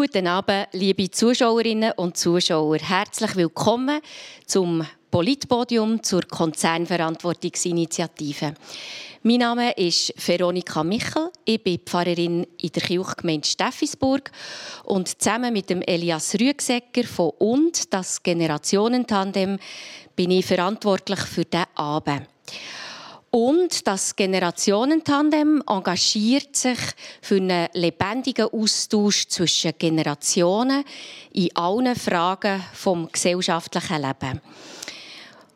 Guten Abend, liebe Zuschauerinnen und Zuschauer. Herzlich willkommen zum Politpodium zur Konzernverantwortungsinitiative. Mein Name ist Veronika Michel. Ich bin Pfarrerin in der Kirchgemeinde Steffisburg und zusammen mit dem Elias Rüegsecker von «Und», das Generationentandem, bin ich verantwortlich für diesen Abend. Und das Generationentandem engagiert sich für einen lebendigen Austausch zwischen Generationen in allen Fragen vom gesellschaftlichen Leben.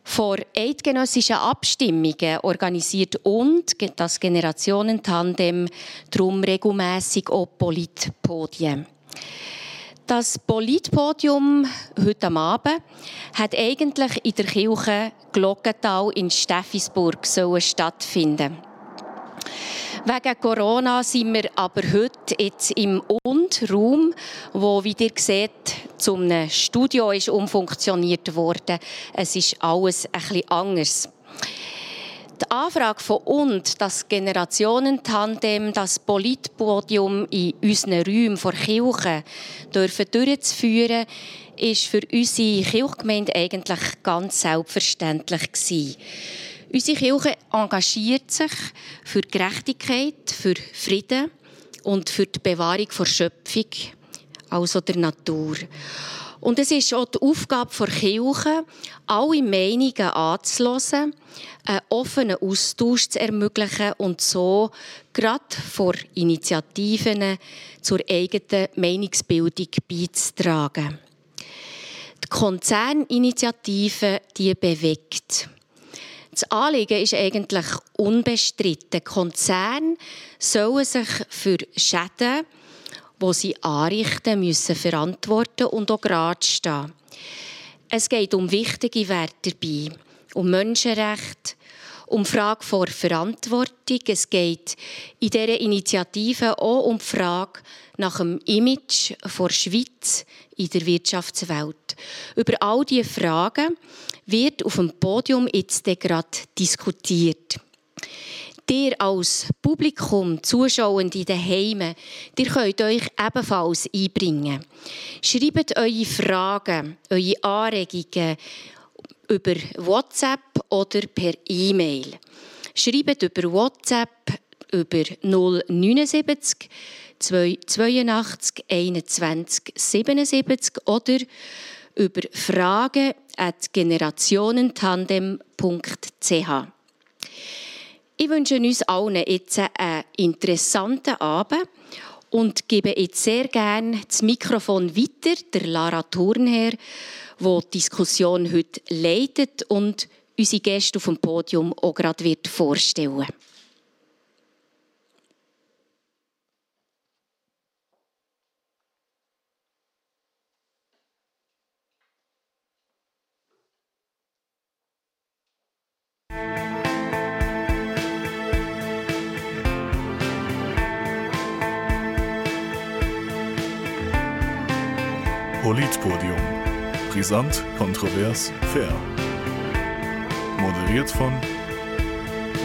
Vor eidgenössischen Abstimmungen organisiert und das Generationentandem darum regelmässig auch Politpodien. Das Politpodium heute Abend hat eigentlich in der Kirche Glockental in Steffisburg stattfinden Wegen Corona sind wir aber heute jetzt im Und-Raum, wo, wie ihr seht, zum Studio ist umfunktioniert wurde. Es ist alles ein bisschen anders. Die Anfrage von uns, das Generationentandem, das Politpodium in unseren Räumen vor Kirche dürfen durchzuführen, ist für unsere Kirchgemeinde eigentlich ganz selbstverständlich gewesen. Unsere Kirche engagiert sich für Gerechtigkeit, für Frieden und für die Bewahrung der Schöpfung, also der Natur. Und es ist auch die Aufgabe der Kirche, alle Meinungen anzuhören, einen offenen Austausch zu ermöglichen und so gerade vor Initiativen zur eigenen Meinungsbildung beizutragen. Die Konzerninitiative, die bewegt. Das Anliegen ist eigentlich unbestritten. Konzerne sollen sich für Schäden, die sie anrichten, müssen verantworten und auch gerade stehen. Es geht um wichtige Werte dabei, um Menschenrechte, um die Frage vor Verantwortung. Es geht in dieser Initiative auch um die Frage nach dem Image der Schweiz in der Wirtschaftswelt. Über all diese Fragen wird auf dem Podium jetzt gerade diskutiert. Ihr als Publikum, Zuschauende Heimen, ihr könnt euch ebenfalls einbringen. Schreibt eure Fragen, eure Anregungen über WhatsApp oder per E-Mail. Schreibt über WhatsApp über 079 282 21 77 oder über fragen.generationentandem.ch. Ich wünsche uns allen jetzt einen interessanten Abend und gebe jetzt sehr gerne das Mikrofon weiter der Lara Thurnherr, die die Diskussion heute leitet und unsere Gäste auf dem Podium auch gerade vorstellen wird. Politpodium. Brisant, kontrovers, fair. Moderiert von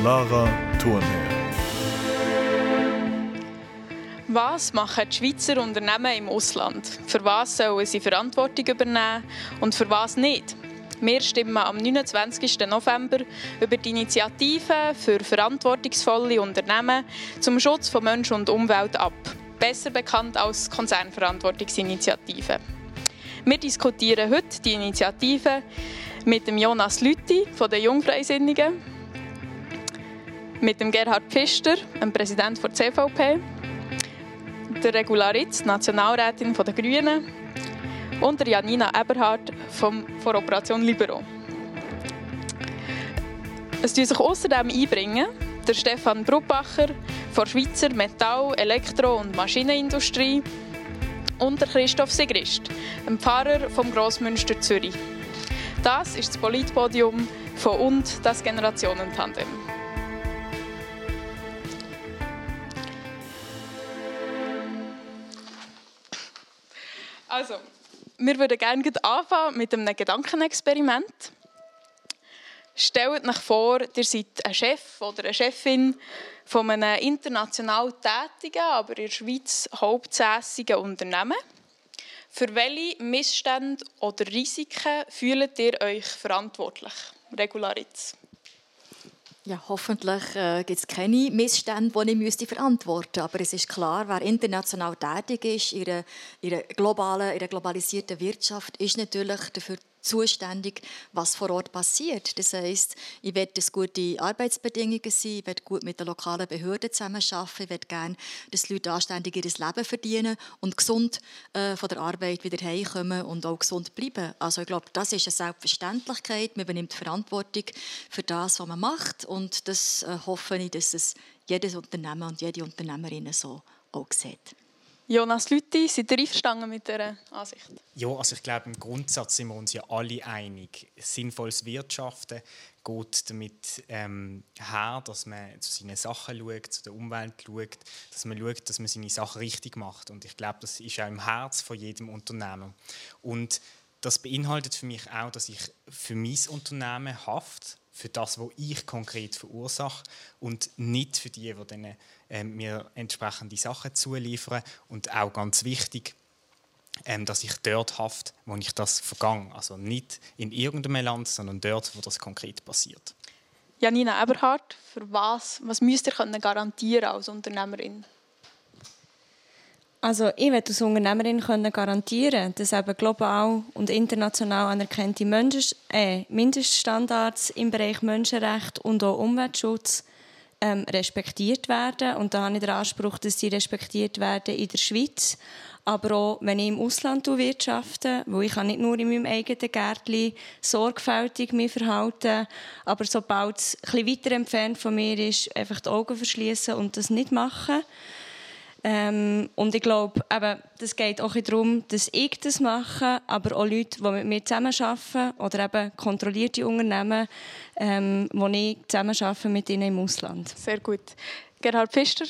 Lara Thurnherr. Was machen die Schweizer Unternehmen im Ausland? Für was sollen sie Verantwortung übernehmen und für was nicht? Wir stimmen am 29. November über die Initiative für verantwortungsvolle Unternehmen zum Schutz von Mensch und Umwelt ab, besser bekannt als Konzernverantwortungsinitiative. Wir diskutieren heute die Initiative mit dem Jonas Lütti von den Jungfreisinnigen, mit dem Gerhard Pfister, dem Präsident der CVP, der Regularitz, Nationalrätin der Grünen und der Janina Eberhardt von der Operation Libero. Es tun sich außerdem einbringen der Stefan Bruppacher von Schweizer Metall-, Elektro- und Maschinenindustrie, und Christoph Sigrist, ein Pfarrer vom Grossmünster Zürich. Das ist das Politpodium von und das Generationentandem. Also, wir würden gerne anfangen mit einem Gedankenexperiment. Stellt euch vor, ihr seid ein Chef oder eine Chefin von einem international tätigen, aber in der Schweiz hauptsässigen Unternehmen. Für welche Missstände oder Risiken fühlt ihr euch verantwortlich? Regularitz. Ja, hoffentlich äh, gibt es keine Missstände, die ich müsste verantworten müsste. Aber es ist klar, wer international tätig ist, in einer, globalisierten Wirtschaft, ist natürlich dafür zuständig, was vor Ort passiert. Das heißt, ich will, dass gute Arbeitsbedingungen sind, ich will gut mit den lokalen Behörden zusammenarbeiten, ich will gerne, dass die Leute anständig ihr Leben verdienen und gesund äh, von der Arbeit wieder heimkommen und auch gesund bleiben. Also ich glaube, das ist eine Selbstverständlichkeit. Man übernimmt Verantwortung für das, was man macht und das äh, hoffe ich, dass es jedes Unternehmen und jede Unternehmerin so auch sieht. Jonas Lütti, seid ihr einverstanden mit dieser Ansicht? Ja, also ich glaube, im Grundsatz sind wir uns ja alle einig. Sinnvolles Wirtschaften geht damit ähm, her, dass man zu seinen Sachen schaut, zu der Umwelt schaut, dass man schaut, dass man seine Sachen richtig macht. Und ich glaube, das ist auch im Herz von jedem Unternehmer. Und das beinhaltet für mich auch, dass ich für mein Unternehmen haft für das, was ich konkret verursache und nicht für die, die dann, äh, mir entsprechende Sachen zuliefern. Und auch ganz wichtig, ähm, dass ich dort haft, wo ich das vergange. Also nicht in irgendeinem Land, sondern dort, wo das konkret passiert. Janina Eberhardt, für was, was müsst ihr garantieren als Unternehmerin? Also ich möchte als Unternehmerin können garantieren, dass eben global und international anerkannte äh, Mindeststandards im Bereich Menschenrecht und auch Umweltschutz ähm, respektiert werden. Und da habe ich den Anspruch, dass sie respektiert werden in der Schweiz, aber auch wenn ich im Ausland wirtschafte, wo ich kann nicht nur in meinem eigenen Gärtchen sorgfältig mich verhalten, aber sobald es ein bisschen weiter entfernt von mir ist, einfach die Augen verschließen und das nicht machen. Ähm, und ich glaube, eben, das geht auch darum, dass ich das mache, aber auch Leute, die mit mir zusammenarbeiten oder eben kontrollierte Unternehmen, ähm, wo ich zusammenarbeite mit ihnen im Ausland. Sehr gut. Gerhard Pfister?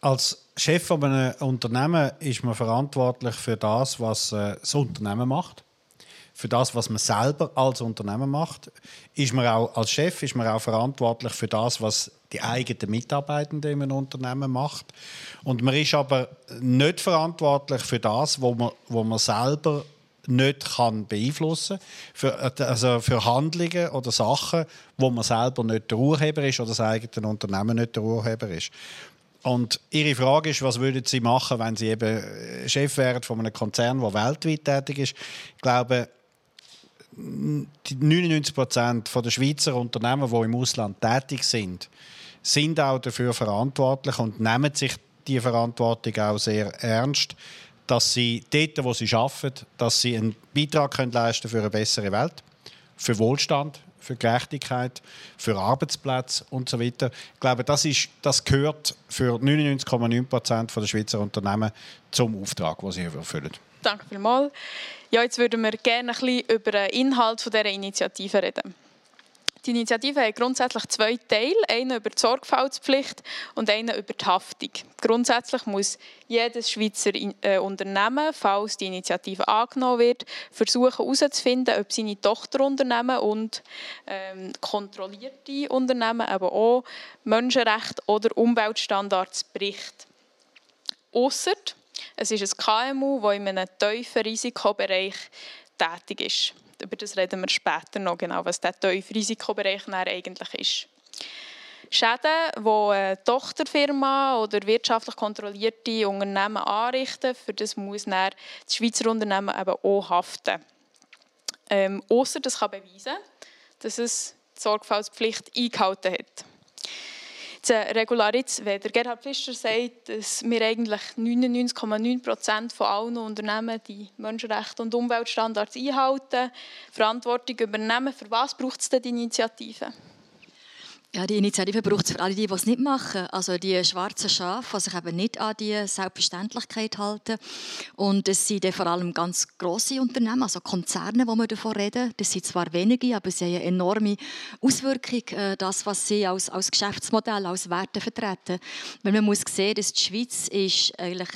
Als Chef eines Unternehmens ist man verantwortlich für das, was äh, das Unternehmen macht für das, was man selber als Unternehmen macht, ist man auch als Chef ist man auch verantwortlich für das, was die eigenen Mitarbeitenden einem Unternehmen macht. Und man ist aber nicht verantwortlich für das, wo man, wo man selber nicht kann beeinflussen für, also für Handlungen oder Sachen, wo man selber nicht der Urheber ist oder das eigene Unternehmen nicht der Urheber ist. Und Ihre Frage ist, was würden Sie machen, wenn Sie eben Chef wären von einem Konzern, der weltweit tätig ist? Ich glaube, 99 Prozent der Schweizer Unternehmen, die im Ausland tätig sind, sind auch dafür verantwortlich und nehmen sich die Verantwortung auch sehr ernst, dass sie dort, wo sie arbeiten, dass sie einen Beitrag können leisten für eine bessere Welt, für Wohlstand, für Gerechtigkeit, für Arbeitsplätze und so weiter. Ich glaube, das, ist, das gehört für 99,9 Prozent der Schweizer Unternehmen zum Auftrag, den sie erfüllen. Danke vielmals. Ja, jetzt würden wir gerne ein bisschen über den Inhalt dieser Initiative reden. Die Initiative hat grundsätzlich zwei Teile, einen über die Sorgfaltspflicht und einen über die Haftung. Grundsätzlich muss jedes Schweizer äh, Unternehmen, falls die Initiative angenommen wird, versuchen herauszufinden, ob seine Tochterunternehmen und ähm, kontrollierte Unternehmen aber auch Menschenrechte oder Umweltstandards bricht. Ausser es ist ein KMU, das in einem tiefen Risikobereich tätig ist. Über das reden wir später noch genau, was der tiefe Risikobereich eigentlich ist. Schäden, die eine Tochterfirma oder wirtschaftlich kontrollierte Unternehmen anrichten, für das muss das Schweizer Unternehmen eben auch haften. Ähm, Außer das kann beweisen, dass es die Sorgfaltspflicht eingehalten hat. Wenn der Gerhard Fischer sagt, dass wir eigentlich 99,9 Prozent von allen Unternehmen die Menschenrechte und Umweltstandards einhalten, Verantwortung übernehmen, für was braucht es denn die Initiative? Ja, die Initiative braucht es für alle, die, die es nicht machen. Also die schwarzen Schafe, die sich eben nicht an die Selbstverständlichkeit halten. Und es sind vor allem ganz grosse Unternehmen, also Konzerne, wo wir davon reden. Das sind zwar wenige, aber sie haben eine enorme Auswirkung, äh, das, was sie als, als Geschäftsmodell, als Werte vertreten. Weil man muss sehen, dass die Schweiz ist eigentlich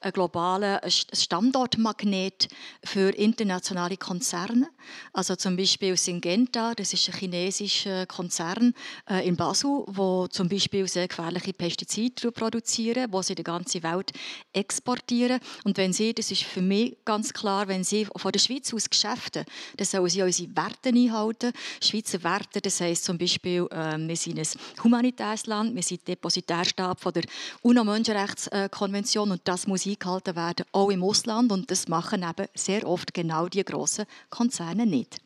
ein globaler Standortmagnet für internationale Konzerne. Also zum Beispiel Syngenta, das ist ein chinesischer Konzern, äh, in Basel, wo zum Beispiel sehr gefährliche Pestizide produzieren, wo sie die ganze Welt exportieren. Und wenn sie, das ist für mich ganz klar, wenn sie von der Schweiz aus Geschäfte, dann sollen sie unsere Werte einhalten. Schweizer Werte, das heisst zum Beispiel, äh, wir sind ein humanitäres Land, wir sind Depositärstab von der UNO-Menschenrechtskonvention und das muss eingehalten werden, auch im Ausland. Und das machen eben sehr oft genau die grossen Konzerne nicht.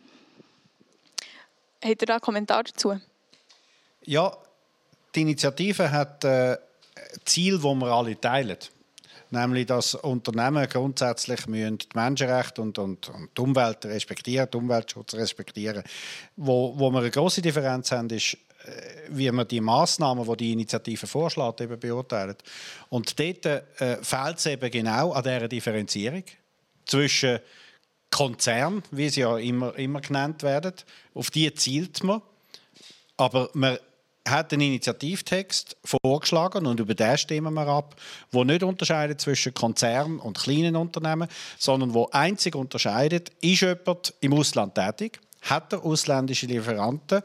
Habt ihr da einen Kommentar dazu? Ja, die Initiative hat äh, Ziel, das wir alle teilen. Nämlich, dass Unternehmen grundsätzlich müssen die Menschenrechte und, und, und die Umwelt respektieren, den Umweltschutz respektieren. Wo, wo wir eine große Differenz haben, ist, äh, wie man die Massnahmen, die die Initiative vorschlägt, eben beurteilt. Und dort äh, fehlt es eben genau an dieser Differenzierung zwischen Konzern, wie sie ja immer, immer genannt werden. Auf die zielt man. Aber man hat einen Initiativtext vorgeschlagen und über den stimmen wir ab, wo nicht unterscheidet zwischen Konzern und kleinen Unternehmen, sondern wo einzig unterscheidet, ist jemand im Ausland tätig, hat er ausländische Lieferanten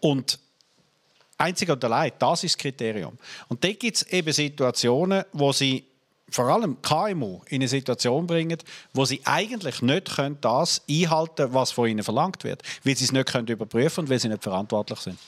und einzig und allein, das ist das Kriterium. Und da gibt es eben Situationen, wo sie vor allem KMU in eine Situation bringen, wo sie eigentlich nicht können das einhalten können, was von ihnen verlangt wird, weil sie es nicht können überprüfen und weil sie nicht verantwortlich sind.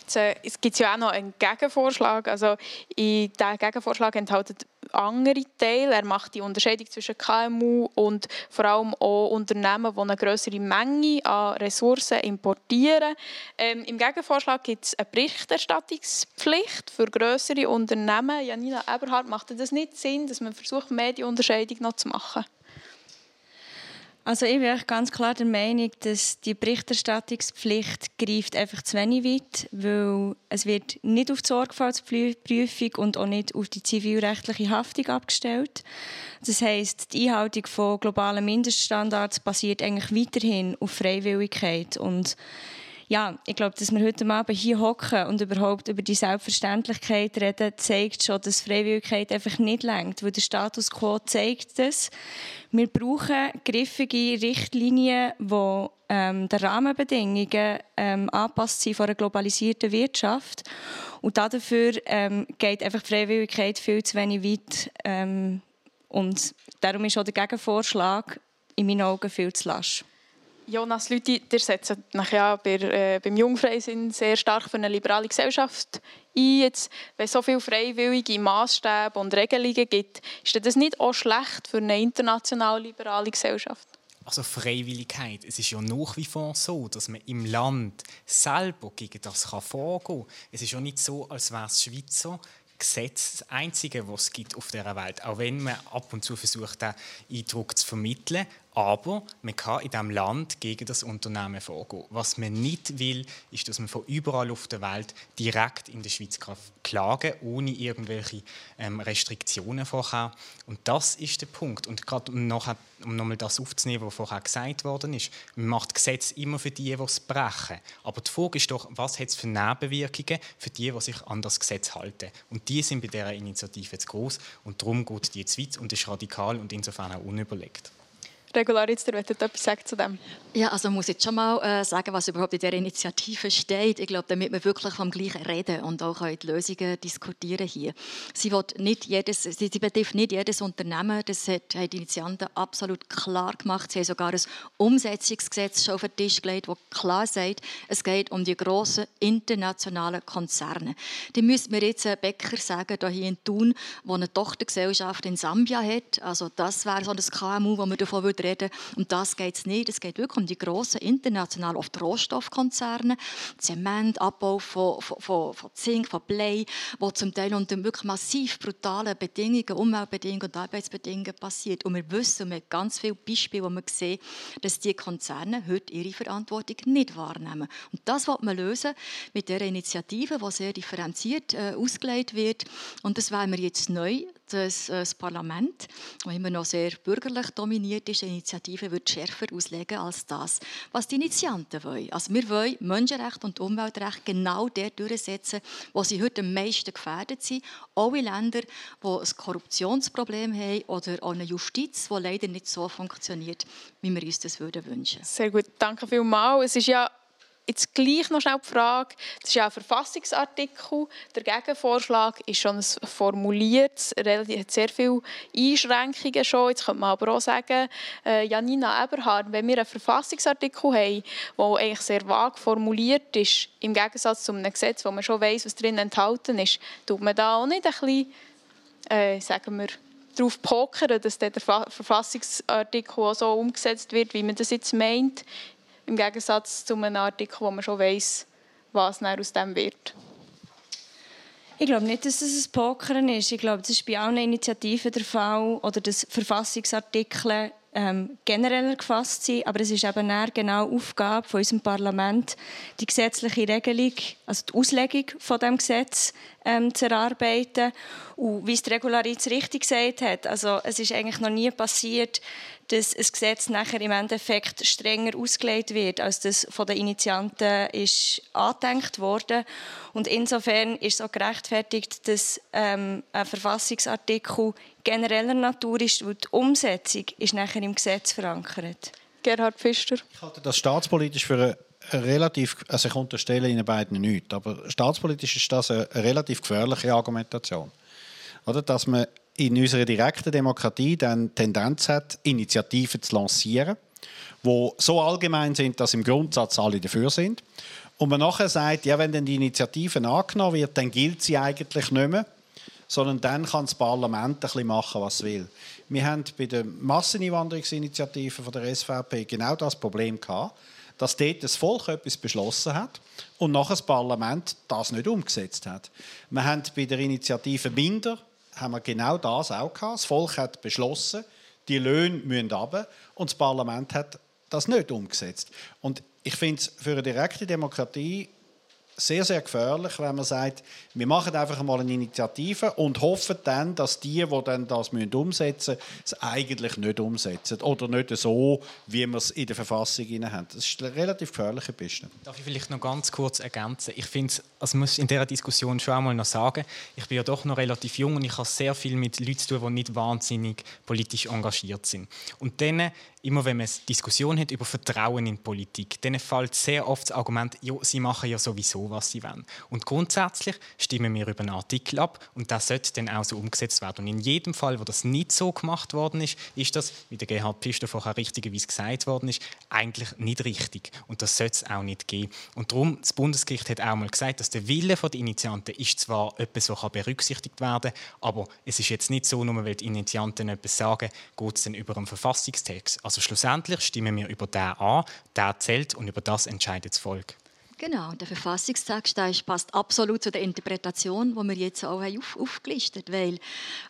Jetzt, äh, es gibt ja auch noch einen Gegenvorschlag. Also, in diesem Gegenvorschlag enthält andere Teile. Er macht die Unterscheidung zwischen KMU und vor allem auch Unternehmen, die eine größere Menge an Ressourcen importieren. Ähm, Im Gegenvorschlag gibt es eine Berichterstattungspflicht für größere Unternehmen. Janina Eberhardt, macht das nicht Sinn, dass man versucht, mehr die Unterscheidung noch zu machen? Also ich bin ganz klar der Meinung, dass die Berichterstattungspflicht greift einfach zu wenig weit, weil es wird nicht auf die Sorgfaltsprüfung und auch nicht auf die zivilrechtliche Haftung abgestellt. Das heißt, die Einhaltung von globalen Mindeststandards basiert eigentlich weiterhin auf Freiwilligkeit und ja, ich glaube, dass wir heute Abend hier hocken und überhaupt über die Selbstverständlichkeit reden, zeigt schon, dass Freiwilligkeit einfach nicht lenkt, weil der Status quo zeigt es. Wir brauchen griffige Richtlinien, die ähm, den Rahmenbedingungen ähm, anpasst sind von einer globalisierten Wirtschaft. Und dafür ähm, geht einfach Freiwilligkeit viel zu wenig weit. Ähm, und darum ist auch der Gegenvorschlag in meinen Augen viel zu lasch. Jonas Lüthi, ihr setzt ja bei, äh, beim Jungfreisinn sehr stark für eine liberale Gesellschaft ein. Jetzt, wenn es so viele freiwillige Maßstäbe und Regelungen gibt, ist das nicht auch schlecht für eine international liberale Gesellschaft? Also Freiwilligkeit. Es ist ja nach wie vor so, dass man im Land selber gegen das vorgehen kann. Es ist ja nicht so, als wäre es Schweizer Gesetz das einzige, was es gibt auf dieser Welt. Auch wenn man ab und zu versucht, den Eindruck zu vermitteln. Aber man kann in diesem Land gegen das Unternehmen vorgehen. Was man nicht will, ist, dass man von überall auf der Welt direkt in der Schweiz klagen kann, ohne irgendwelche ähm, Restriktionen vorher. Und das ist der Punkt. Und gerade um, nachher, um nochmal das aufzunehmen, was vorher gesagt worden ist, man macht Gesetze immer für die, die es brechen. Aber die Frage ist doch, was hat es für Nebenwirkungen für die, die sich an das Gesetz halten. Und die sind bei dieser Initiative zu groß und darum geht die zu weit und ist radikal und insofern auch unüberlegt. Regularitzer, wollt ihr etwas sagen zu dem? Ja, also muss jetzt schon mal äh, sagen, was überhaupt in dieser Initiative steht. Ich glaube, damit wir wirklich vom Gleichen reden und auch die Lösungen diskutieren hier. Sie, nicht jedes, sie, sie betrifft nicht jedes Unternehmen. Das hat, haben die Initianten absolut klar gemacht. Sie haben sogar ein Umsetzungsgesetz schon auf den Tisch gelegt, das klar sagt, es geht um die grossen internationalen Konzerne. Die müssen mir jetzt einen Bäcker sagen, hier in Thun, der eine Tochtergesellschaft in Sambia hat. Also das wäre so ein KMU, wo man davon würde reden. Um das geht nicht. Es geht wirklich um die grossen internationalen, oft Rohstoffkonzerne, Zement, Abbau von, von, von Zink, von Blei, wo zum Teil unter wirklich massiv brutalen Bedingungen, Umweltbedingungen und Arbeitsbedingungen passiert. Und wir wissen, wir haben ganz viele Beispiele, wo wir sehen, dass die Konzerne heute ihre Verantwortung nicht wahrnehmen. Und das wird man lösen mit der Initiative, die sehr differenziert äh, ausgelegt wird. Und das wollen wir jetzt neu das, äh, das Parlament, das immer noch sehr bürgerlich dominiert ist, eine Initiative wird schärfer auslegen als das, was die Initianten wollen. Also wir wollen Menschenrechte und Umweltrecht genau dort durchsetzen, wo sie heute am meisten gefährdet sind. Alle Länder, die ein Korruptionsproblem haben oder auch eine Justiz, die leider nicht so funktioniert, wie wir uns das würden wünschen. Sehr gut, danke vielmals. Es ist ja Jetzt gleich noch schnell die Frage, das ist ja ein Verfassungsartikel, der Gegenvorschlag ist schon formuliert, er hat sehr viele Einschränkungen schon. Jetzt könnte man aber auch sagen, äh, Janina Eberhard, wenn wir einen Verfassungsartikel haben, der eigentlich sehr vage formuliert ist, im Gegensatz zu einem Gesetz, wo man schon weiß, was drin enthalten ist, tut man da auch nicht ein bisschen, äh, sagen wir, darauf pokern, dass der Verfassungsartikel auch so umgesetzt wird, wie man das jetzt meint, im Gegensatz zu einem Artikel, wo man schon weiß, was aus dem wird. Ich glaube nicht, dass es ein Pokern ist. Ich glaube, das ist bei allen Initiativen der Fall oder dass Verfassungsartikel ähm, genereller gefasst sind. Aber es ist eben genau Aufgabe von unserem Parlament, die gesetzliche Regelung, also die Auslegung von dem Gesetz ähm, zu erarbeiten. Und wie es die Regularitz richtig gesagt hat, also es ist eigentlich noch nie passiert, dass ein Gesetz nachher im Endeffekt strenger ausgelegt wird, als das von den Initianten ist angedenkt wurde. Und insofern ist es auch gerechtfertigt, dass ähm, ein Verfassungsartikel genereller Natur ist, weil die Umsetzung ist nachher im Gesetz verankert. Gerhard Pfister. Ich halte das staatspolitisch für eine relativ, also ich unterstelle Ihnen beiden nichts, aber staatspolitisch ist das eine, relativ gefährliche Argumentation. Oder, dass man in unserer direkten Demokratie dann Tendenz hat, Initiativen zu lancieren, die so allgemein sind, dass im Grundsatz alle dafür sind. Und man nachher sagt, ja, wenn dann die Initiative angenommen wird, dann gilt sie eigentlich nicht mehr, sondern dann kann das Parlament ein machen, was es will. Wir haben bei der Masseneinwanderungsinitiative von der SVP genau das Problem gehabt, dass dort das Volk etwas beschlossen hat und nachher das Parlament das nicht umgesetzt hat. Wir haben bei der Initiative Minder haben wir genau das auch gehabt. Das Volk hat beschlossen, die Löhne müssen runter und das Parlament hat das nicht umgesetzt. Und ich finde es für eine direkte Demokratie sehr, sehr gefährlich, wenn man sagt, wir machen einfach mal eine Initiative und hoffen dann, dass die, die dann das umsetzen müssen, es eigentlich nicht umsetzen. Oder nicht so, wie wir es in der Verfassung haben. Das ist eine relativ gefährliche Piste. Darf ich vielleicht noch ganz kurz ergänzen? Ich finde, also muss in dieser Diskussion schon einmal noch sagen, ich bin ja doch noch relativ jung und ich habe sehr viel mit Leuten zu tun, die nicht wahnsinnig politisch engagiert sind. Und denen immer wenn man eine Diskussion hat über Vertrauen in Politik, dann fällt sehr oft das Argument, ja, sie machen ja sowieso, was sie wollen. Und grundsätzlich stimmen wir über einen Artikel ab und das sollte dann auch so umgesetzt werden. Und in jedem Fall, wo das nicht so gemacht worden ist, ist das, wie der Gerhard Pfister vorher richtigerweise gesagt worden ist, eigentlich nicht richtig. Und das sollte es auch nicht geben. Und darum, das Bundesgericht hat auch mal gesagt, dass der Wille der Initianten ist zwar etwas, was berücksichtigt werden kann, aber es ist jetzt nicht so, nur weil die Initianten etwas sagen, geht es dann über einen Verfassungstext. Also schlussendlich stimmen wir über den an, der zählt und über das entscheidet das Volk. Genau, der Verfassungstext der passt absolut zu der Interpretation, die wir jetzt auch auf, aufgelistet haben. Weil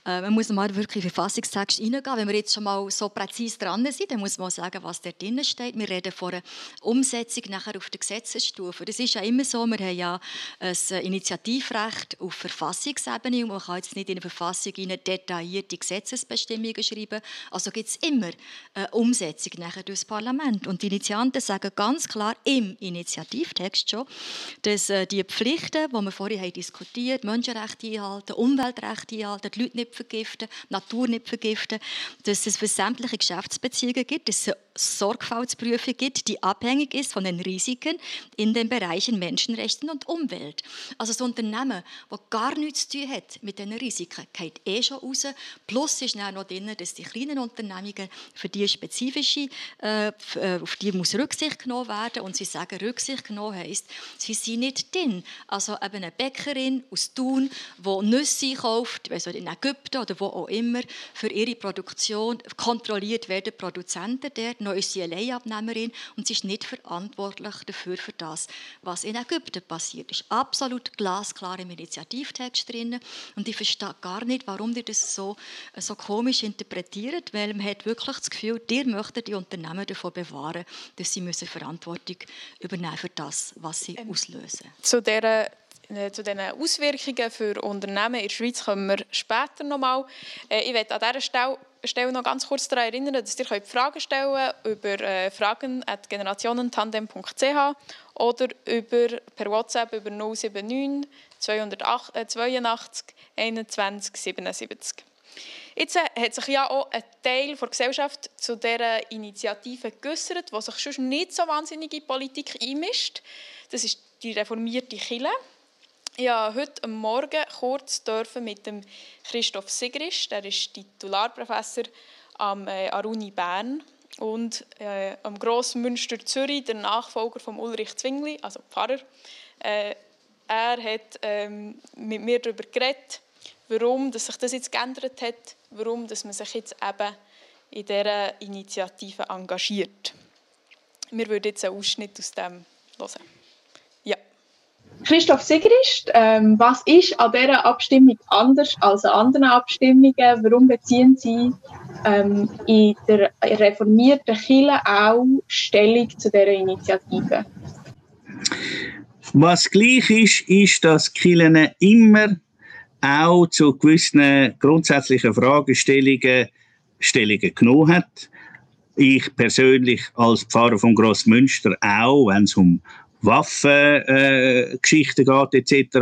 äh, man muss mal wirklich in den Verfassungstext hineingehen. Wenn wir jetzt schon mal so präzise dran sind, dann muss man auch sagen, was da drin steht. Wir reden von einer Umsetzung nachher auf der Gesetzesstufe. Das ist ja immer so, wir haben ja ein Initiativrecht auf Verfassungsebene und man kann jetzt nicht in eine Verfassung detaillierte Gesetzesbestimmungen schreiben. Also gibt es immer eine Umsetzung nachher durch das Parlament. Und die Initianten sagen ganz klar im Initiativtext, Text schon, dass äh, die Pflichten, die wir vorhin haben Menschenrechte einhalten, Umweltrechte einhalten, die Leute nicht vergiften, Natur nicht vergiften, dass es für sämtliche Geschäftsbeziehungen gibt, dass es Sorgfaltsprüfung gibt, die abhängig ist von den Risiken in den Bereichen Menschenrechten und Umwelt. Also das Unternehmen, das gar nichts zu tun hat mit diesen Risiken, geht eh schon raus. Plus ist noch drin, dass die kleinen Unternehmungen für die spezifische, äh, äh, auf die muss Rücksicht genommen werden und sie sagen, Rücksicht genommen heisst, sie sind nicht drin. Also eben eine Bäckerin aus Thun, die Nüsse kauft, also in Ägypten oder wo auch immer, für ihre Produktion kontrolliert werden Produzenten dort noch ist sie Leihabnehmerin und sie ist nicht verantwortlich dafür, für das, was in Ägypten passiert ist. Absolut glasklar im Initiativtext drin und ich verstehe gar nicht, warum die das so, so komisch interpretiert, weil man hat wirklich das Gefühl, ihr möchtet die Unternehmen davon bewahren, dass sie müssen Verantwortung übernehmen für das, was sie ähm, auslösen. Zu dieser zu den Auswirkungen für Unternehmen in der Schweiz kommen wir später nochmal. Äh, ich werde an dieser Stelle noch ganz kurz daran erinnern, dass ihr Fragen stellen könnt über äh, fragen.generationentandem.ch oder über, per WhatsApp über 079 208, äh, 82 21 77. Jetzt äh, hat sich ja auch ein Teil der Gesellschaft zu dieser Initiative geäußert, die sich schon nicht so wahnsinnig in Politik einmischt. Das ist die reformierte Kille. Durfte heute Morgen kurz mit dem Christoph Sigrist, der ist Titularprofessor am äh, Aruni Bern und äh, am Grossmünster Zürich, der Nachfolger von Ulrich Zwingli, also Pfarrer. Äh, er hat ähm, mit mir darüber geredet, warum dass sich das jetzt geändert hat, warum dass man sich jetzt eben in dieser Initiative engagiert. Wir würden jetzt einen Ausschnitt aus dem hören. Christoph Sigrist, ähm, was ist an dieser Abstimmung anders als an anderen Abstimmungen? Warum beziehen Sie ähm, in der reformierten Kirche auch Stellung zu dieser Initiative? Was gleich ist, ist, dass Kirchen immer auch zu gewissen grundsätzlichen Fragestellungen Stellungen genommen hat. Ich persönlich als Pfarrer von Grossmünster auch, wenn es um Waffengeschichten äh, geht etc.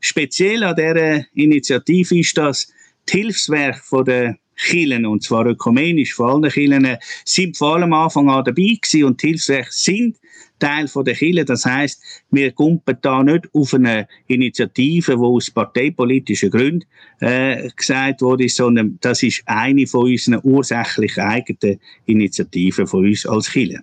Speziell an dieser Initiative ist, dass die Hilfswerke von der Kirchen, und zwar ökumenisch vor allen Kirchen, sind vor allem am Anfang an dabei gewesen und die Hilfswerke sind Teil von der Kirche. Das heißt, wir kumpen da nicht auf eine Initiative, die aus parteipolitischen Gründen äh, gesagt wurde, sondern das ist eine von unseren ursächlich eigenen Initiativen von uns als Kirche.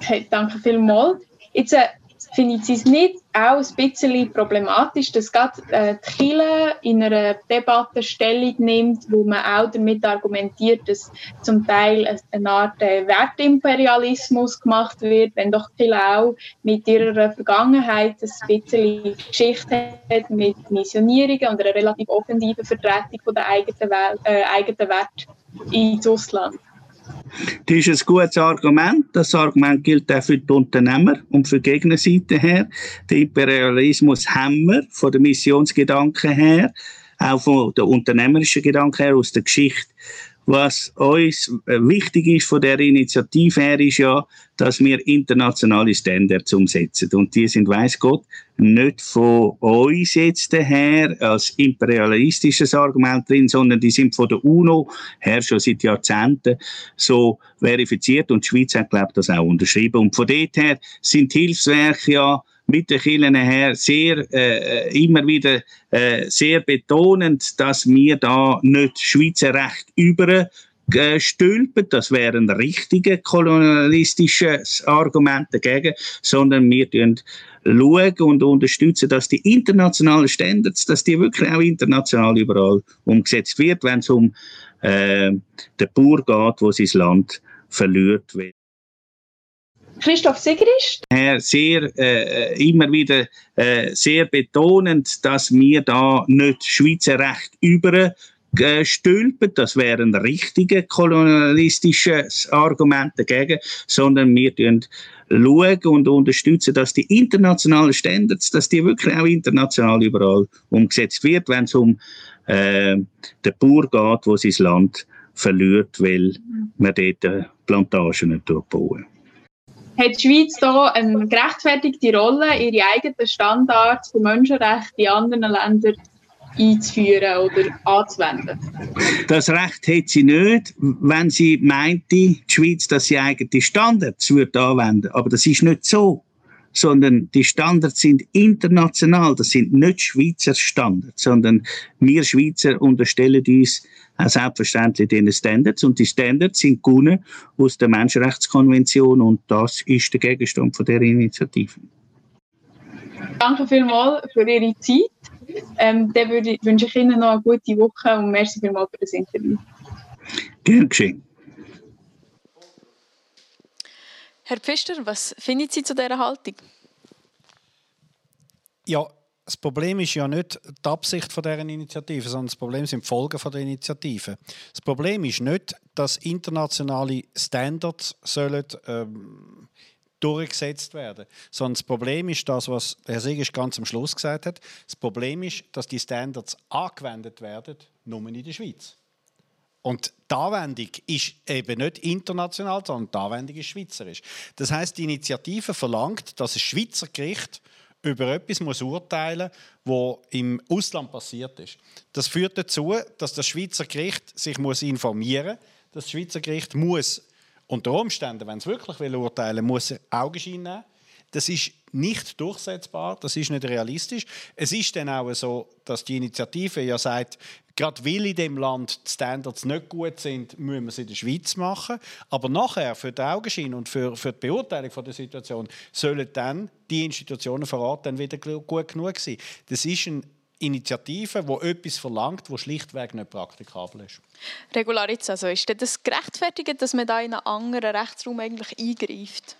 Okay, danke vielmals. Jetzt äh, finde ich es nicht auch ein bisschen problematisch, dass gerade äh, die Kirche in einer Debatte Stellung nimmt, wo man auch damit argumentiert, dass zum Teil eine Art äh, Wertimperialismus gemacht wird, wenn doch Kirche auch mit ihrer Vergangenheit ein bisschen Geschichte hat mit Missionierungen und einer relativ offensiven Vertretung von der eigenen, äh, eigenen Werte ins Ausland. Das ist ein gutes Argument. Das Argument gilt auch für die Unternehmer und für die Gegnerseite her. Den Imperialismus haben wir von der Missionsgedanken her, auch von der unternehmerischen Gedanken her aus der Geschichte was uns äh, wichtig ist von der Initiative her, ist ja, dass wir internationale Standards umsetzen. Und die sind, weiß Gott, nicht von uns jetzt her als imperialistisches Argument drin, sondern die sind von der UNO her schon seit Jahrzehnten so verifiziert und die Schweiz hat, glaube ich, das auch unterschrieben. Und von dort her sind Hilfswerke ja mit den Kirchen her sehr, äh, immer wieder äh, sehr betonend, dass wir da nicht Schweizer Recht über stülpen, das wäre ein richtiges kolonialistisches Argument dagegen, sondern wir schauen und unterstützen, dass die internationalen Standards, dass die wirklich auch international überall umgesetzt wird, wenn es um äh, den Bauer geht, wo sein Land verliert wird. Christoph Sigrist. Sehr, äh, immer wieder äh, sehr betonend, dass wir da nicht Schweizer Recht über stülpen, das wäre ein richtiges kolonialistisches Argument dagegen, sondern wir schauen und unterstützen, dass die internationalen Standards, dass die wirklich auch international überall umgesetzt wird, wenn es um äh, den Bauer geht, wo sein Land verliert, weil man dort Plantagen nicht bauen hat die Schweiz hier eine gerechtfertigte Rolle, ihre eigenen Standards für Menschenrechte in anderen Ländern einzuführen oder anzuwenden? Das Recht hat sie nicht, wenn sie meinte, die Schweiz, dass sie eigene Standards würde anwenden Aber das ist nicht so. Sondern die Standards sind international. Das sind nicht Schweizer Standards, sondern wir Schweizer unterstellen uns auch selbstverständlich diesen Standards. Und die Standards sind gewonnen aus der Menschenrechtskonvention und das ist der Gegenstand von der Initiative. Danke vielmals für Ihre Zeit. Ähm, dann wünsche ich Ihnen noch eine gute Woche und merci vielmals für das Interview. Gern geschehen. Herr Pfister, was finden Sie zu dieser Haltung? Ja, das Problem ist ja nicht die Absicht von deren Initiative, sondern das Problem sind die Folgen von der Initiative. Das Problem ist nicht, dass internationale Standards sollen ähm, durchgesetzt werden, sondern das Problem ist das, was Herr Sigisch ganz am Schluss gesagt hat. Das Problem ist, dass die Standards angewendet werden, nur in der Schweiz. Und die Anwendung ist eben nicht international, sondern die Anwendung ist schweizerisch. Das heißt, die Initiative verlangt, dass ein Schweizer Gericht über etwas muss urteilen muss, was im Ausland passiert ist. Das führt dazu, dass das Schweizer Gericht sich muss informieren muss. Das Schweizer Gericht muss unter Umständen, wenn es wirklich will urteilen muss Augenschein nehmen. Das ist nicht durchsetzbar, das ist nicht realistisch. Es ist dann auch so, dass die Initiative ja sagt, gerade weil in dem Land die Standards nicht gut sind, müssen wir es in der Schweiz machen. Aber nachher, für den Augenschein und für, für die Beurteilung der Situation, sollen dann die Institutionen vor Ort dann wieder gut genug sein. Das ist eine Initiative, die etwas verlangt, wo schlichtweg nicht praktikabel ist. Regularitz, also ist das gerechtfertigt, dass man da in einen anderen Rechtsraum eigentlich eingreift?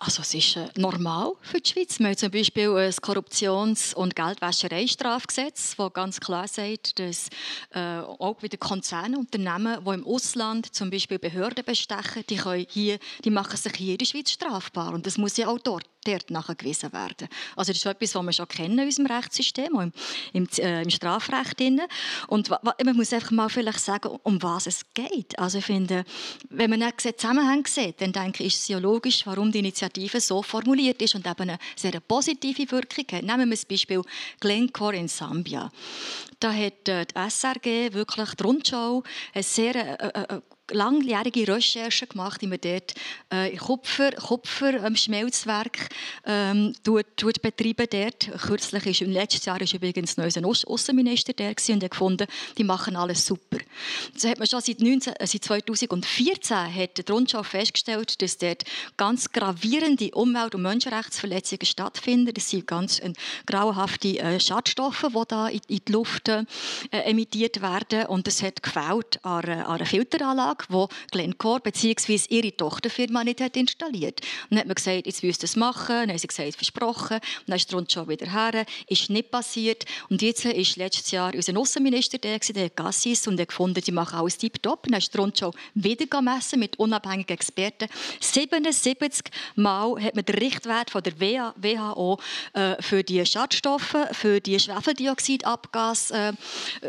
Also es ist äh, normal für die Schweiz. Wir haben zum Beispiel ein Korruptions- und Geldwäschereistrafgesetz, das ganz klar sagt, dass äh, auch wieder Konzerne, Unternehmen, die im Ausland zum Beispiel Behörden bestechen, die, können hier, die machen sich hier in der Schweiz strafbar. Und das muss ja auch dort dort nachgewiesen werden. Also das ist etwas, was wir schon kennen in unserem Rechtssystem, im, im, äh, im Strafrecht. Drin. Und man muss einfach mal vielleicht sagen, um was es geht. Also ich finde, wenn man nicht Zusammenhang sieht, dann denke ich, ist es ja logisch, warum die Initiative so formuliert ist und eben eine sehr positive Wirkung hat. Nehmen wir das Beispiel Glencore in Sambia. Da hat äh, die SRG wirklich die Rundschau eine sehr äh, äh, langjährige Recherche gemacht, die man dort äh, Kupfer, Kupfer ähm, ähm, betreiben dort. Kürzlich ist im letzten Jahr ist übrigens ein neuer Außenminister der und hat gefunden, die machen alles super. So hat man schon seit, 19, äh, seit 2014 hat die Rundschau festgestellt, dass dort ganz gravierende Umwelt- und Menschenrechtsverletzungen stattfinden. Das sind ganz äh, grauenhafte äh, Schadstoffe, die da in, in die Luft äh, emittiert werden und es hat gefällt an, an einer Filteranlage Vertrag, wo Glencore bzw. ihre Tochterfirma nicht hat installiert. Und dann hat man gesagt, jetzt müsst ihr es machen. Dann haben sie gesagt, versprochen. dann ist der schon wieder her. Ist nicht passiert. Und jetzt ist letztes Jahr unser Außenminister der, der Gassis, und er gefunden, die machen alles tiptop. Dann ist der schon wieder gemessen mit unabhängigen Experten. 77 Mal hat man den Richtwert von der WHO äh, für die Schadstoffe, für die Schwefeldioxidabgas äh,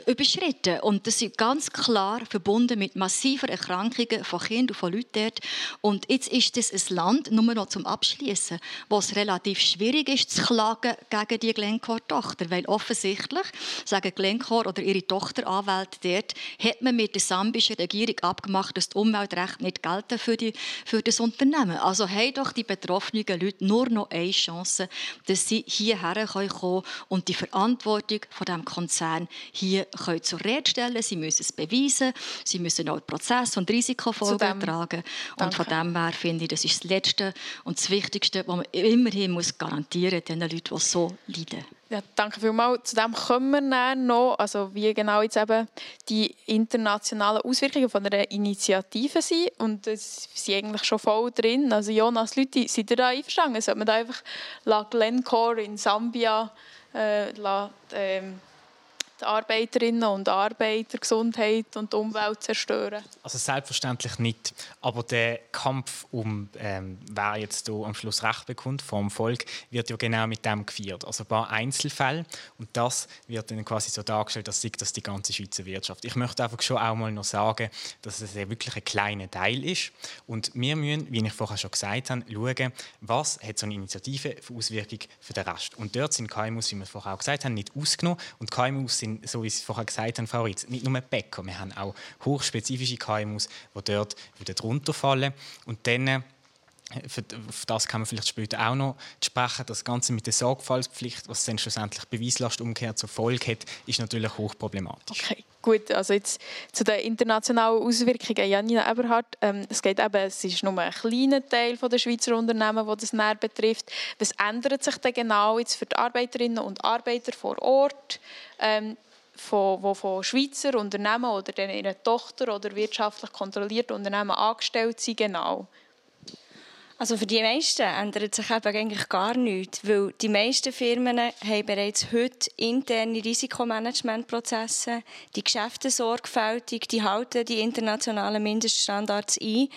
überschritten. Und das ist ganz klar verbunden mit massiver Erkrankungen von Kindern und von Leuten dort. Und jetzt ist es ein Land, nur noch zum Abschließen, wo es relativ schwierig ist, zu klagen gegen die Glencore-Tochter. Weil offensichtlich, sagen Glencore oder ihre Tochteranwälte dort, hat man mit der sambischen Regierung abgemacht, dass die Umweltrechte nicht gelten für, die, für das Unternehmen. Also haben doch die betroffenen Leute nur noch eine Chance, dass sie hierher kommen können und die Verantwortung von dem Konzern hier zur Rede stellen. Sie müssen es beweisen, sie müssen auch den Prozess Stress und Risikofolgen tragen. Und von dem her finde ich, das ist das Letzte und das Wichtigste, was man immerhin muss garantieren muss, den Leuten, die so leiden. Ja, danke vielmals. Zu dem kommen wir noch, also wie genau jetzt eben die internationalen Auswirkungen von einer Initiative sind. Und es sind eigentlich schon voll drin. Also Jonas, Leute, seid ihr da einverstanden? Sollte man da einfach Glencore in Sambia äh, la, ähm, die Arbeiterinnen und Arbeiter, Gesundheit und Umwelt zerstören? Also selbstverständlich nicht. Aber der Kampf um ähm, wer jetzt hier am Schluss Recht bekommt vom Volk wird ja genau mit dem geführt. Also ein paar Einzelfälle und das wird dann quasi so dargestellt, dass das die ganze Schweizer Wirtschaft. Ich möchte einfach schon auch mal noch sagen, dass es wirklich ein kleiner Teil ist und wir müssen, wie ich vorher schon gesagt habe, schauen, was hat so eine Initiative für Auswirkungen für den Rest. Und dort sind KMUs, wie wir vorher auch gesagt haben, nicht ausgenommen und KMUs sind sind, so wie Sie vorher gesagt haben, Frau Ritz, nicht nur Bäcker, wir haben auch hochspezifische KMUs, die dort drunter fallen. Und dann äh, auf das kann man vielleicht später auch noch sprechen. Das Ganze mit der Sorgfaltspflicht, was dann schlussendlich Beweislast umkehrt zur Folge hat, ist natürlich hochproblematisch. Okay, gut. Also jetzt zu den internationalen Auswirkungen. Janina Eberhardt, ähm, es geht eben, es ist nur ein kleiner Teil der Schweizer Unternehmen, wo das näher betrifft. Was ändert sich denn genau jetzt für die Arbeiterinnen und Arbeiter vor Ort? ähm, von, wo von Schweizer Unternehmen oder dann ihre Tochter oder wirtschaftlich kontrollierte Unternehmen angestellt sind, genau? Also für die meisten ändert sich eben eigentlich gar nichts, weil die meisten Firmen haben bereits heute interne Risikomanagementprozesse, die Geschäfte sorgfältig, die halten die internationalen Mindeststandards ein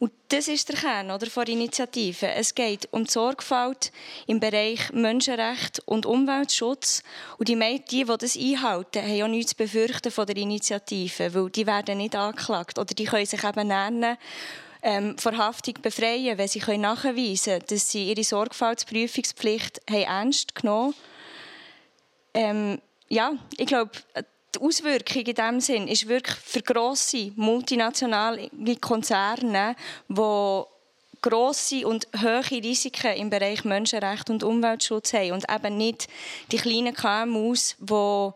und das ist der Kern oder, der Initiative. Es geht um die Sorgfalt im Bereich Menschenrecht und Umweltschutz. Und die, die, die das einhalten, haben auch nichts zu befürchten von der Initiative, weil die werden nicht angeklagt oder die können sich eben nennen ähm, vor Haftung befreien, wenn sie können nachweisen können, dass sie ihre Sorgfaltsprüfungspflicht haben ernst genommen ähm, Ja, ich glaube, die Auswirkung in diesem Sinn ist wirklich für grosse multinationale Konzerne, die grosse und hohe Risiken im Bereich Menschenrecht und Umweltschutz haben und eben nicht die kleinen KMUs, die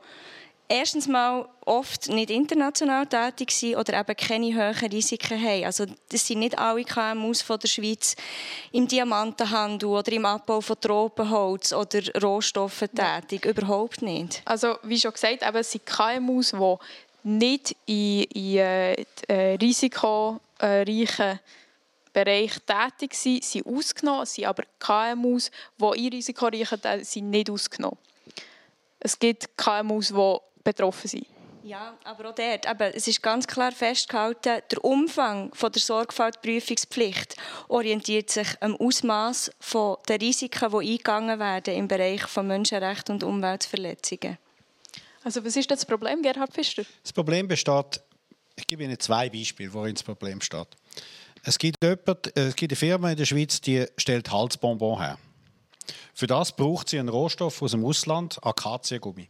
erstens mal oft nicht international tätig sind oder eben keine hohen Risiken haben. Also das sind nicht alle KMUs von der Schweiz im Diamantenhandel oder im Abbau von Tropenholz oder Rohstoffen tätig. Ja. Überhaupt nicht. Also wie schon gesagt, eben, es sind KMUs, die nicht in, in äh, äh risikoreichen Bereich tätig sind, sind ausgenommen, sind aber KMUs, die in risikoreichen sind, nicht ausgenommen. Es gibt KMUs, die betroffen sind. Ja, aber auch dort, eben, es ist ganz klar festgehalten, der Umfang von der Sorgfaltprüfungspflicht orientiert sich am Ausmaß der Risiken, die eingegangen werden im Bereich von Menschenrechten und Umweltverletzungen. Also was ist das Problem, Gerhard Pfister? Das Problem besteht, ich gebe Ihnen zwei Beispiele, worin das Problem steht. Es gibt, jemand, es gibt eine Firma in der Schweiz, die stellt Halsbonbon her. Für das braucht sie einen Rohstoff aus dem Ausland, Akaziengummi.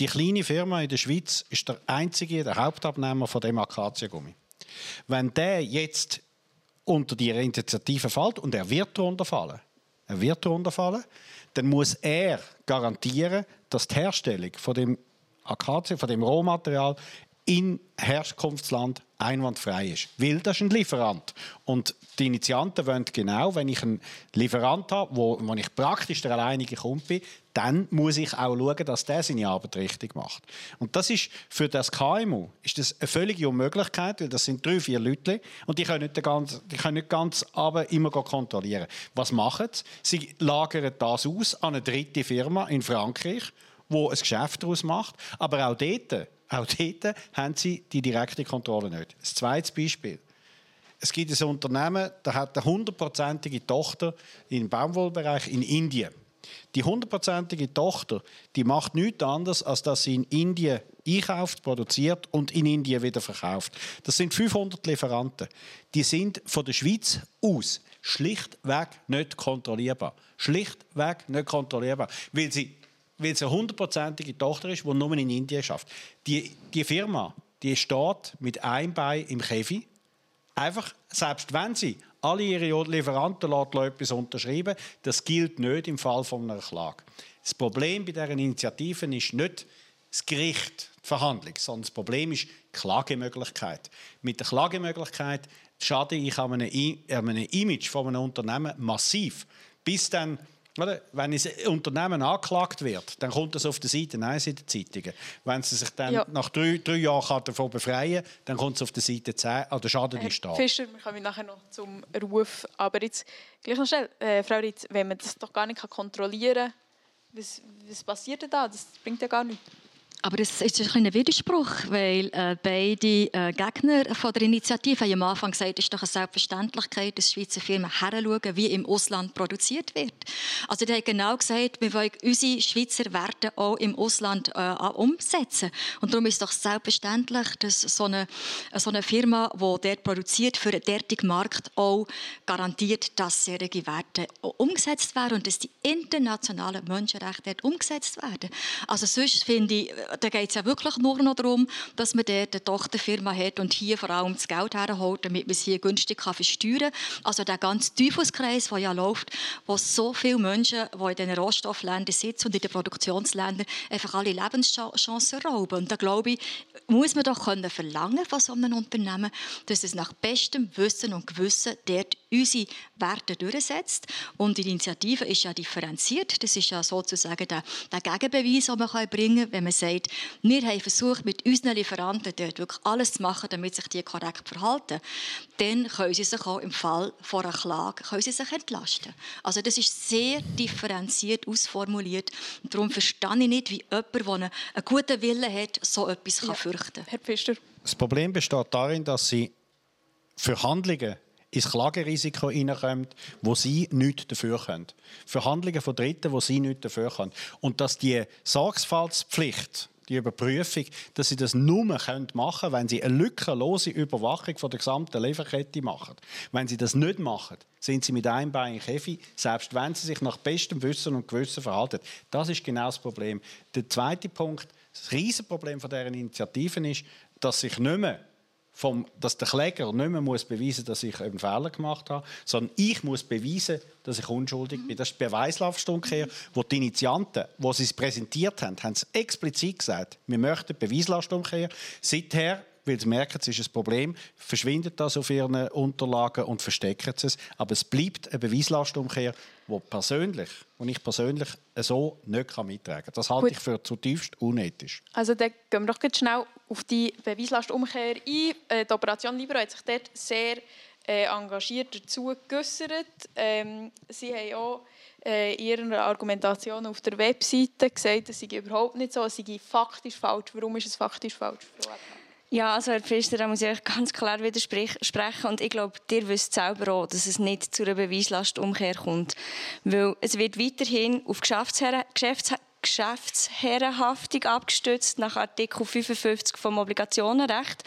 Die kleine Firma in der Schweiz ist der einzige, der Hauptabnehmer von dem Akaziengummi. Wenn der jetzt unter die Initiative fällt und er wird darunter fallen, er wird darunter fallen, dann muss er garantieren, dass die Herstellung von dem Akazien, von dem Rohmaterial in Herkunftsland einwandfrei ist. Weil das ist ein Lieferant. Und die Initianten wollen genau, wenn ich einen Lieferant habe, wo, wo ich praktisch der alleinige Kunde bin, dann muss ich auch schauen, dass der seine Arbeit richtig macht. Und das ist für das KMU ist das eine völlige Unmöglichkeit, weil das sind drei, vier Leute und die können nicht ganz, die können nicht ganz aber immer kontrollieren. Was machen sie? Sie lagern das aus an eine dritte Firma in Frankreich, wo ein Geschäft daraus macht. Aber auch dort, auch dort haben sie die direkte Kontrolle nicht. Das zweite Beispiel. Es gibt ein Unternehmen, das hat eine hundertprozentige Tochter im Baumwollbereich in Indien. Die hundertprozentige Tochter, die macht nichts anderes, als dass sie in Indien einkauft, produziert und in Indien wieder verkauft. Das sind 500 Lieferanten. Die sind von der Schweiz aus schlichtweg nicht kontrollierbar. Schlichtweg nicht kontrollierbar, weil sie weil es eine hundertprozentige Tochter ist, die nur in Indien schafft. Die, die Firma, die steht mit einem Bein im Käfig. Einfach, selbst wenn sie alle ihre Lieferanten etwas unterschreiben, das gilt nicht im Fall von einer Klage. Das Problem bei diesen Initiativen ist nicht das Gericht, die Verhandlung, sondern das Problem ist die Klagemöglichkeit. Mit der Klagemöglichkeit schade ich an einem, einem Image von einem Unternehmen massiv, bis dann oder? Wenn ein Unternehmen angeklagt wird, dann kommt das auf der Seite 1 in den Zeitungen. Wenn sie sich dann ja. nach drei, drei Jahren davon befreien kann, dann kommt es auf der Seite 10, oder Schaden ist da. Fischer, wir kommen nachher noch zum Ruf. Aber jetzt gleich noch schnell, äh, Frau Ritz, wenn man das doch gar nicht kontrollieren kann, was, was passiert denn da? Das bringt ja gar nichts. Aber es ist ein, ein Widerspruch, weil äh, beide äh, Gegner von der Initiative haben am Anfang gesagt, es ist doch eine Selbstverständlichkeit, dass Schweizer Firmen heranschauen, wie im Ausland produziert wird. Also die haben genau gesagt, wir wollen unsere Schweizer Werte auch im Ausland äh, umsetzen. Und darum ist es doch selbstverständlich, dass so eine, so eine Firma, die dort produziert, für den dortigen Markt auch garantiert, dass solche Werte umgesetzt werden und dass die internationalen Menschenrechte dort umgesetzt werden. Also sonst finde ich, da geht es ja wirklich nur noch darum, dass man dort eine Tochterfirma hat und hier vor allem das Geld herholt, damit man es hier günstig kann versteuern kann. Also der ganze Teufelskreis, der ja läuft, wo so viele Menschen, die in den Rohstoffländern sitzen und in den Produktionsländern, einfach alle Lebenschancen rauben. Und da glaube ich, muss man doch können verlangen von so einem Unternehmen, dass es nach bestem Wissen und Gewissen dort unsere Werte durchsetzt. Und die Initiative ist ja differenziert. Das ist ja sozusagen der, der Gegenbeweis, den man bringen kann, wenn man sagt, wir haben versucht, mit unseren Lieferanten dort wirklich alles zu machen, damit sich die korrekt verhalten. Dann können sie sich auch im Fall von einer Klage können sie sich entlasten. Also das ist sehr differenziert ausformuliert. Und darum verstehe ich nicht, wie jemand, der einen, einen guten Willen hat, so etwas ja. fürchten kann. Herr Pfister. Das Problem besteht darin, dass sie für Handlungen ins Klagerisiko hineinkommen, wo sie nichts dafür können. Verhandlungen von Dritten, wo sie nichts dafür können. Und dass die Sorgfaltspflicht, die Überprüfung, dass sie das nur machen können, wenn sie eine lückenlose Überwachung von der gesamten Lieferkette machen. Wenn sie das nicht machen, sind sie mit einem Bein im Käfig, selbst wenn sie sich nach bestem Wissen und Gewissen verhalten. Das ist genau das Problem. Der zweite Punkt, das Riesenproblem von deren Initiativen ist, dass sich nicht mehr vom, dass der Kläger nicht mehr muss beweisen dass ich einen Fehler gemacht habe, sondern ich muss beweisen, dass ich unschuldig bin. Das ist die Beweislastumkehr, wo die Initianten, wo sie es präsentiert haben, haben es explizit gesagt, wir möchten Beweislastumkehr. Seither weil sie merken, es ist ein Problem, verschwindet das auf ihren Unterlagen und verstecken es. Aber es bleibt eine Beweislastumkehr, wo persönlich und ich persönlich so nicht mittragen kann. Das halte Gut. ich für zutiefst unethisch. Also dann gehen wir doch schnell auf die Beweislastumkehr ein. Äh, die Operation Libero hat sich dort sehr äh, engagiert dazu geäußert. Ähm, sie haben auch äh, in ihrer Argumentation auf der Webseite gesagt, es sei überhaupt nicht so, es sei faktisch falsch. Warum ist es faktisch falsch? Ja, also Herr Pfister, da muss ich euch ganz klar widersprechen. Und ich glaube, ihr wisst selber auch, dass es nicht zu einer Beweislastumkehr kommt. Weil es wird weiterhin auf Geschäftsherren, Geschäfts Geschäftsherrenhaftung abgestützt nach Artikel 55 vom Obligationenrecht.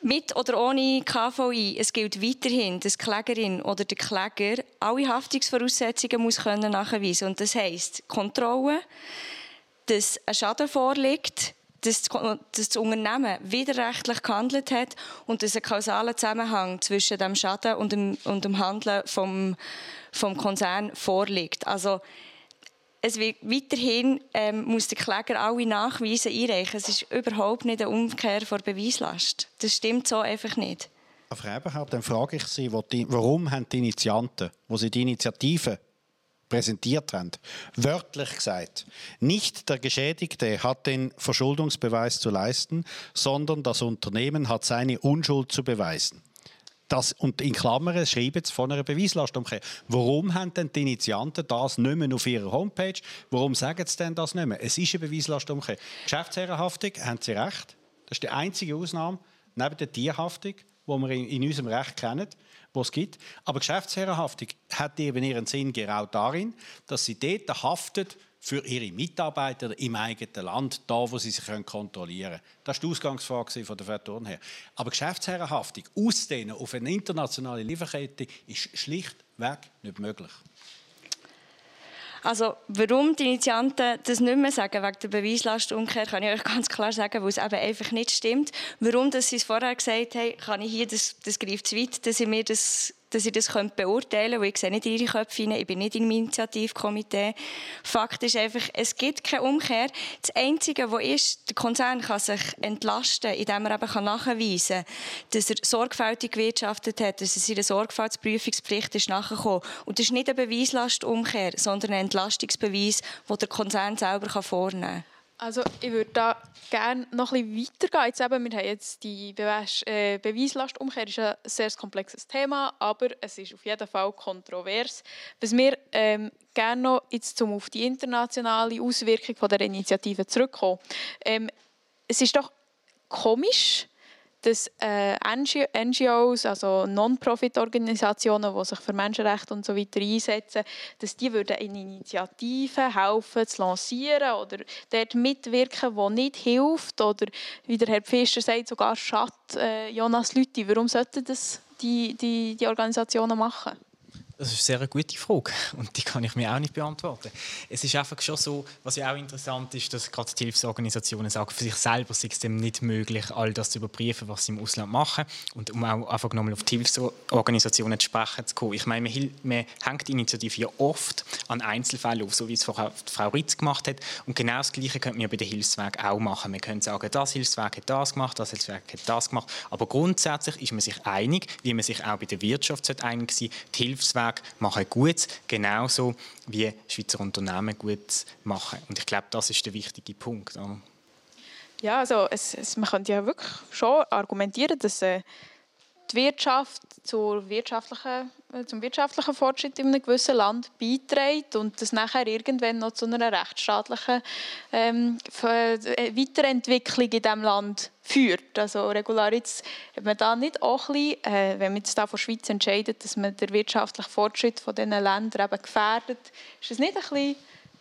Mit oder ohne KVI, es gilt weiterhin, dass die Klägerin oder der Kläger alle Haftungsvoraussetzungen muss können nachweisen Und das heisst, Kontrolle, dass ein Schaden vorliegt, dass das Unternehmen widerrechtlich gehandelt hat und dass ein kausaler Zusammenhang zwischen dem Schaden und dem, und dem Handeln vom, vom Konzern vorliegt. Also es wird weiterhin ähm, muss der Kläger alle Nachweise einreichen. Es ist überhaupt nicht eine Umkehr von Beweislast. Das stimmt so einfach nicht. Frau Eberhardt, dann frage ich Sie, warum haben die Initianten, wo sie die Initiative präsentiert haben. Wörtlich gesagt, nicht der Geschädigte hat den Verschuldungsbeweis zu leisten, sondern das Unternehmen hat seine Unschuld zu beweisen. Das, und in Klammern schreiben sie von einer Beweislastumkehr. Warum haben denn die Initianten das nicht mehr auf ihrer Homepage? Warum sagen sie denn das nicht mehr? Es ist eine Beweislastumkehr. Geschäftsherrenhaftung, haben sie recht. Das ist die einzige Ausnahme neben der Tierhaftung, die wir in, in unserem Recht kennen die es gibt. Aber Geschäftsherrenhaftung hat eben ihren Sinn genau darin, dass sie dort haftet für ihre Mitarbeiter im eigenen Land, da wo sie sich kontrollieren können. Das war die Ausgangsfrage von der Frau her. Aber Geschäftsherrenhaftung ausdehnen auf eine internationale Lieferkette ist schlichtweg nicht möglich. Also, warum die Initianten das nicht mehr sagen, wegen der Beweislastumkehr, kann ich euch ganz klar sagen, weil es eben einfach nicht stimmt. Warum dass sie es vorher gesagt haben, kann ich hier, das, das greift zu weit, dass ich mir das dass ich das beurteilen könnte, weil ich sehe nicht ihre Köpfe hinein, ich bin nicht im Initiativkomitee. Fakt ist einfach, es gibt keine Umkehr. Das Einzige, was ist, der Konzern kann sich entlasten, indem er eben nachweisen kann, dass er sorgfältig gewirtschaftet hat, dass er seiner Sorgfaltsprüfungspflicht ist nachgekommen. Und das ist nicht eine Beweislastumkehr, sondern ein Entlastungsbeweis, den der Konzern selber vornehmen kann. Also ich würde da gerne noch ein bisschen weitergehen. Jetzt eben, wir haben jetzt die Beweis äh, Beweislastumkehr, ist ein sehr komplexes Thema, aber es ist auf jeden Fall kontrovers. Was wir ähm, gerne noch jetzt zum auf die internationale Auswirkung von der Initiative zurückkommen. Ähm, es ist doch komisch, dass äh, NGOs, also Non-Profit-Organisationen, die sich für Menschenrechte und so weiter einsetzen, dass die würden in Initiativen helfen zu lancieren oder dort mitwirken, wo nicht hilft oder wie der Herr Pfister sagt, sogar schadet äh, Jonas Lüthi. Warum sollten das die, die, die Organisationen machen? Das ist eine sehr gute Frage und die kann ich mir auch nicht beantworten. Es ist einfach schon so, was ja auch interessant ist, dass gerade die Hilfsorganisationen sagen, für sich selber ist es dem nicht möglich, all das zu überprüfen, was sie im Ausland machen. Und um auch einfach nochmal auf die Hilfsorganisationen zu sprechen zu kommen. Ich meine, man, man hängt die Initiative ja oft an Einzelfällen auf, so wie es vorher Frau Ritz gemacht hat. Und genau das Gleiche könnte man bei den Hilfsweg auch machen. Man könnte sagen, das Hilfswerk hat das gemacht, das Hilfswerk hat das gemacht. Aber grundsätzlich ist man sich einig, wie man sich auch bei der Wirtschaft einig sein die Hilfswege Verträge machen gut, genauso wie Schweizer Unternehmen gut machen. Und ich glaube, das ist der wichtige Punkt. Ja, also es, es, man könnte ja wirklich schon argumentieren, dass äh, die Wirtschaft zur wirtschaftlichen, äh, zum wirtschaftlichen Fortschritt in einem gewissen Land beiträgt und das nachher irgendwann noch zu einer rechtsstaatlichen ähm, äh, Weiterentwicklung in diesem Land führt. Also Regularitz, hat man da nicht auch ein bisschen, äh, wenn man jetzt da von Schweiz entscheidet, dass man den wirtschaftlichen Fortschritt von diesen Ländern eben gefährdet, ist das nicht ein bisschen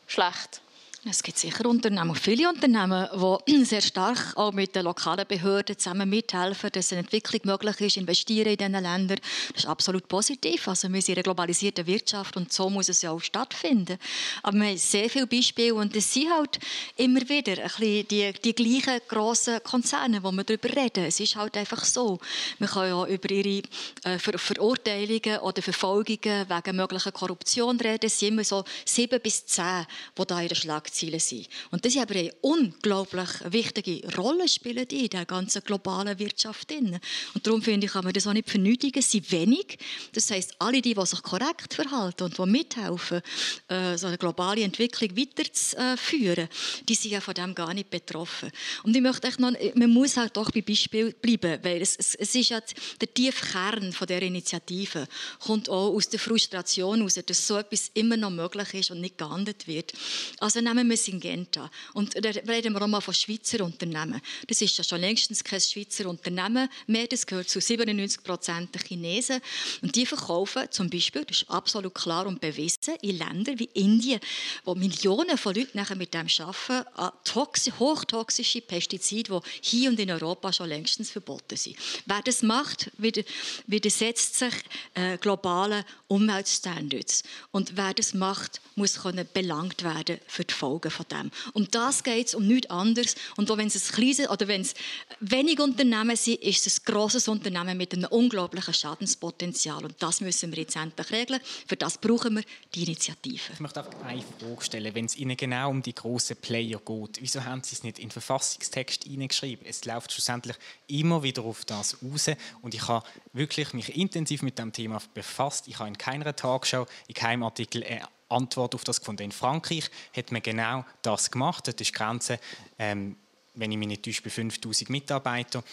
schlecht? Es gibt sicher Unternehmen, viele Unternehmen, die sehr stark auch mit den lokalen Behörden zusammen mithelfen, dass eine Entwicklung möglich ist, investieren in diesen Ländern. Das ist absolut positiv. Also wir sind in einer globalisierten Wirtschaft und so muss es ja auch stattfinden. Aber wir haben sehr viele Beispiele und es sind halt immer wieder ein bisschen die, die gleichen grossen Konzerne, wo wir darüber reden. Es ist halt einfach so. Man kann ja über ihre äh, Ver Verurteilungen oder Verfolgungen wegen möglicher Korruption reden. Es sind immer so sieben bis zehn, die da in der Schlagzeile Ziele sind. Und das ist aber eine unglaublich wichtige Rolle spielen die in der ganzen globalen Wirtschaft. Und darum finde ich, kann man das auch nicht vernötigen. Sie wenig. Das heißt, alle die, die sich korrekt verhalten und die mithelfen, äh, so eine globale Entwicklung weiterzuführen, die sind ja von dem gar nicht betroffen. Und ich möchte echt noch, man muss halt doch bei Beispiel bleiben, weil es, es, es ist ja der tiefe Kern der Initiative kommt auch aus der Frustration heraus, dass so etwas immer noch möglich ist und nicht geahndet wird. Also nehmen wir Syngenta. Und da reden wir auch mal von Schweizer Unternehmen. Das ist ja schon längstens kein Schweizer Unternehmen mehr. Das gehört zu 97 Prozent der Chinesen. Und die verkaufen zum Beispiel, das ist absolut klar und bewiesen, in Ländern wie Indien, wo Millionen von Leuten nachher mit dem arbeiten, toxi hochtoxische Pestizide, die hier und in Europa schon längstens verboten sind. Wer das macht, widersetzt sich äh, globalen Umweltstandards. Und wer das macht, muss belangt werden für die Folgen von dem. Um das geht es, um nichts anderes. Und auch wenn es ein kleines oder wenn es wenig Unternehmen sind, ist es ein grosses Unternehmen mit einem unglaublichen Schadenspotenzial. Und das müssen wir jetzt endlich regeln. Für das brauchen wir die Initiative. Ich möchte einfach eine Frage stellen. Wenn es Ihnen genau um die grossen Player geht, wieso haben Sie es nicht in den Verfassungstext hineingeschrieben? Es läuft schlussendlich immer wieder auf das raus. Und ich habe wirklich mich intensiv mit dem Thema befasst. Ich habe in keiner Tagesschau, in keinem Artikel eine Antwort auf das gefunden. In Frankreich hat man genau das gemacht. Das ist die Grenze, ähm, wenn ich mich nicht täusche, bei 5000 Mitarbeitern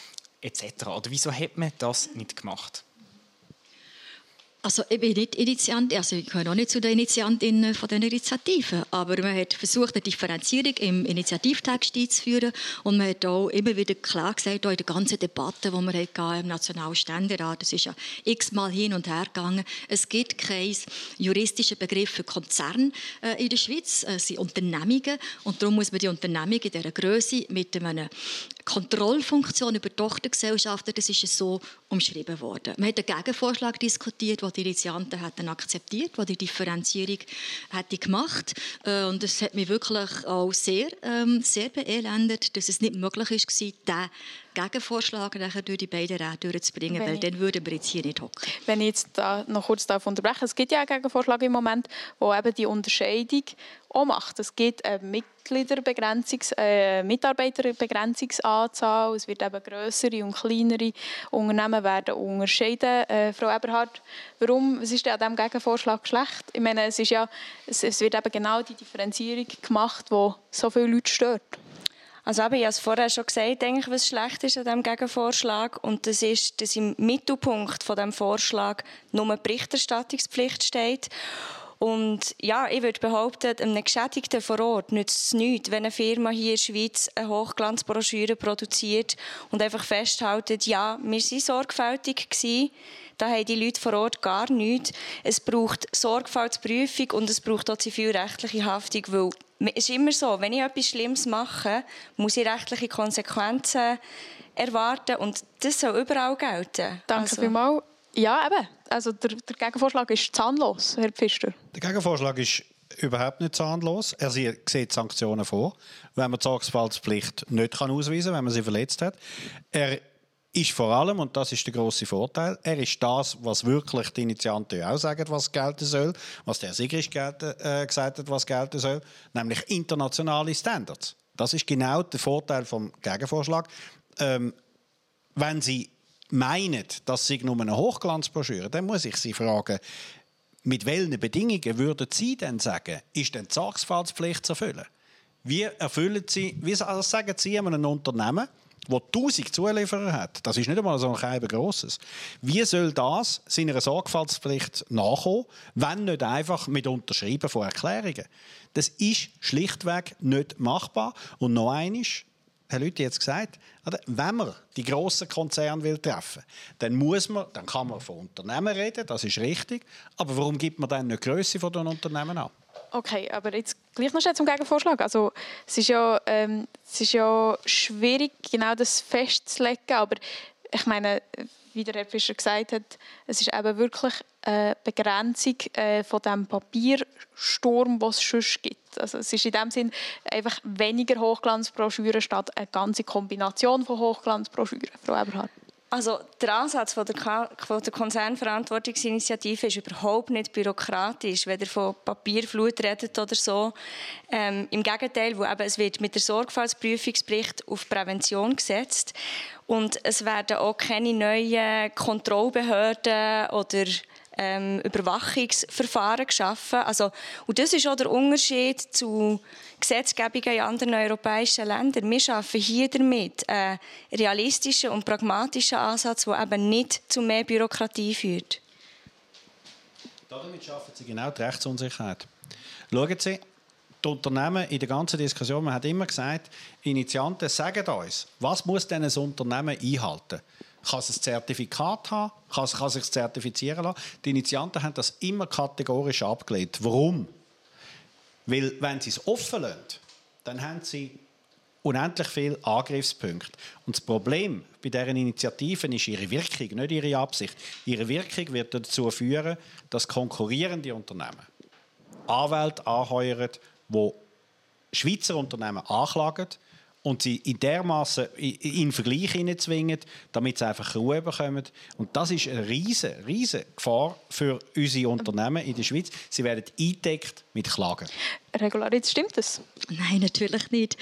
etc. Oder wieso hat man das nicht gemacht? Also ich bin nicht Initiant, also ich gehöre auch nicht zu den Initiantinnen von den Initiativen, aber man hat versucht, eine Differenzierung im Initiativtext einzuführen. Und man hat auch immer wieder klar gesagt, auch in der ganzen Debatte, die wir hatten im Nationalen Ständerat, das ist ja x-mal hin und her gegangen, es gibt keinen juristischen Begriff für Konzern äh, in der Schweiz, es sind Unternehmungen. Und darum muss man die Unternehmungen in dieser Größe mit einer Kontrollfunktion über Tochtergesellschaften, das ist so umschrieben worden. Man hat einen Gegenvorschlag diskutiert, den die Initianten hätten akzeptiert, der die Differenzierung hätte gemacht äh, und es hat mich wirklich auch sehr, ähm, sehr beelendet, dass es nicht möglich war, diesen Gegenvorschlag nachher durch die beiden Räte durchzubringen, Wenn weil dann würden wir jetzt hier nicht hocken. Wenn ich jetzt da noch kurz unterbrechen es gibt ja einen Gegenvorschlag im Moment, wo eben die Unterscheidung auch macht. Es gibt eine Mitgliederbegrenzungs-, äh, Mitarbeiterbegrenzungsanzahl, es wird eben größere und kleinere Unternehmen werden unterscheiden. Äh, Frau Eberhardt, warum, was ist denn an diesem Gegenvorschlag schlecht? Ich meine, es, ist ja, es, es wird eben genau die Differenzierung gemacht, die so viele Leute stört. Also ich habe es vorher schon gesagt, denke was schlecht ist an diesem Gegenvorschlag. Und das ist, dass im Mittelpunkt von dem Vorschlag nur eine Berichterstattungspflicht steht. Und ja, ich würde behaupten, einem Geschädigten vor Ort nützt es nichts, wenn eine Firma hier in der Schweiz eine Hochglanzbroschüre produziert und einfach festhält, ja, wir waren sorgfältig gewesen. Da haben die Leute vor Ort gar nichts. Es braucht Sorgfaltsprüfung und es braucht auch zivilrechtliche Haftung, weil es ist immer so, wenn ich etwas Schlimmes mache, muss ich rechtliche Konsequenzen erwarten und das soll überall gelten. Danke also. vielmals. Ja, eben. Also der, der Gegenvorschlag ist zahnlos, Herr Pfister. Der Gegenvorschlag ist überhaupt nicht zahnlos. Er sieht Sanktionen vor, wenn man die Sorgfaltspflicht nicht ausweisen kann, wenn man sie verletzt hat. Er ist vor allem, und das ist der große Vorteil, er ist das, was wirklich die Initianten auch sagen, was gelten soll, was der Sigrist gelten, äh, gesagt hat, was gelten soll, nämlich internationale Standards. Das ist genau der Vorteil vom Gegenvorschlag. Ähm, wenn Sie meinen, das sei nur eine Hochglanzbroschüre, dann muss ich Sie fragen, mit welchen Bedingungen würden Sie denn sagen, ist denn die Sorgfaltspflicht zu erfüllen? Wie erfüllen Sie, wie sagen Sie einem Unternehmen, wo 1000 Zulieferer hat, das ist nicht einmal so ein grosses. Wie soll das seiner Sorgfaltspflicht nachkommen, wenn nicht einfach mit Unterschreiben von Erklärungen? Das ist schlichtweg nicht machbar. Und noch eines, Herr Lüthi jetzt gesagt, wenn man die grossen Konzerne will treffen, dann muss man, dann kann man von Unternehmen reden, das ist richtig. Aber warum gibt man dann nicht die Größe von den Unternehmen an? Okay, aber jetzt gleich noch schnell zum Gegenvorschlag. Also es ist ja, ähm, es ist ja schwierig, genau das festzulegen, aber ich meine, wie der Herr Fischer gesagt hat, es ist eben wirklich eine Begrenzung äh, von dem Papiersturm, den es sonst gibt. Also es ist in dem Sinn einfach weniger Hochglanzbroschüren statt eine ganze Kombination von Hochglanzbroschüren. Frau Eberhardt. Also der Ansatz von der, von der Konzernverantwortungsinitiative ist überhaupt nicht bürokratisch, weder von Papierflut redet oder so. Ähm, Im Gegenteil, wo eben, es wird mit der Sorgfaltsprüfungspflicht auf Prävention gesetzt und es werden auch keine neuen Kontrollbehörden oder ähm, Überwachungsverfahren geschaffen. Also, und das ist auch der Unterschied zu Gesetzgebungen in anderen europäischen Ländern. Wir schaffen hier damit einen realistischen und pragmatischen Ansatz, der eben nicht zu mehr Bürokratie führt. Damit schaffen Sie genau die Rechtsunsicherheit. Schauen Sie, die Unternehmen in der ganzen Diskussion, man hat immer gesagt, Initianten sagen uns, was muss denn ein Unternehmen einhalten? Kann es ein Zertifikat haben? Kann kann sich zertifizieren lassen? Die Initianten haben das immer kategorisch abgelehnt. Warum? Weil, wenn sie es offen lassen, dann haben sie unendlich viele Angriffspunkte. Und das Problem bei deren Initiativen ist ihre Wirkung, nicht ihre Absicht. Ihre Wirkung wird dazu führen, dass konkurrierende Unternehmen Anwälte anheuern, die Schweizer Unternehmen anklagen und sie in dermaßen in Vergleich zwingen, damit sie einfach Ruhe bekommen. Und das ist eine riesige, riesige Gefahr für unsere Unternehmen in der Schweiz. Sie werden eingedeckt mit Klagen. Regularität, stimmt das? Nein, natürlich nicht.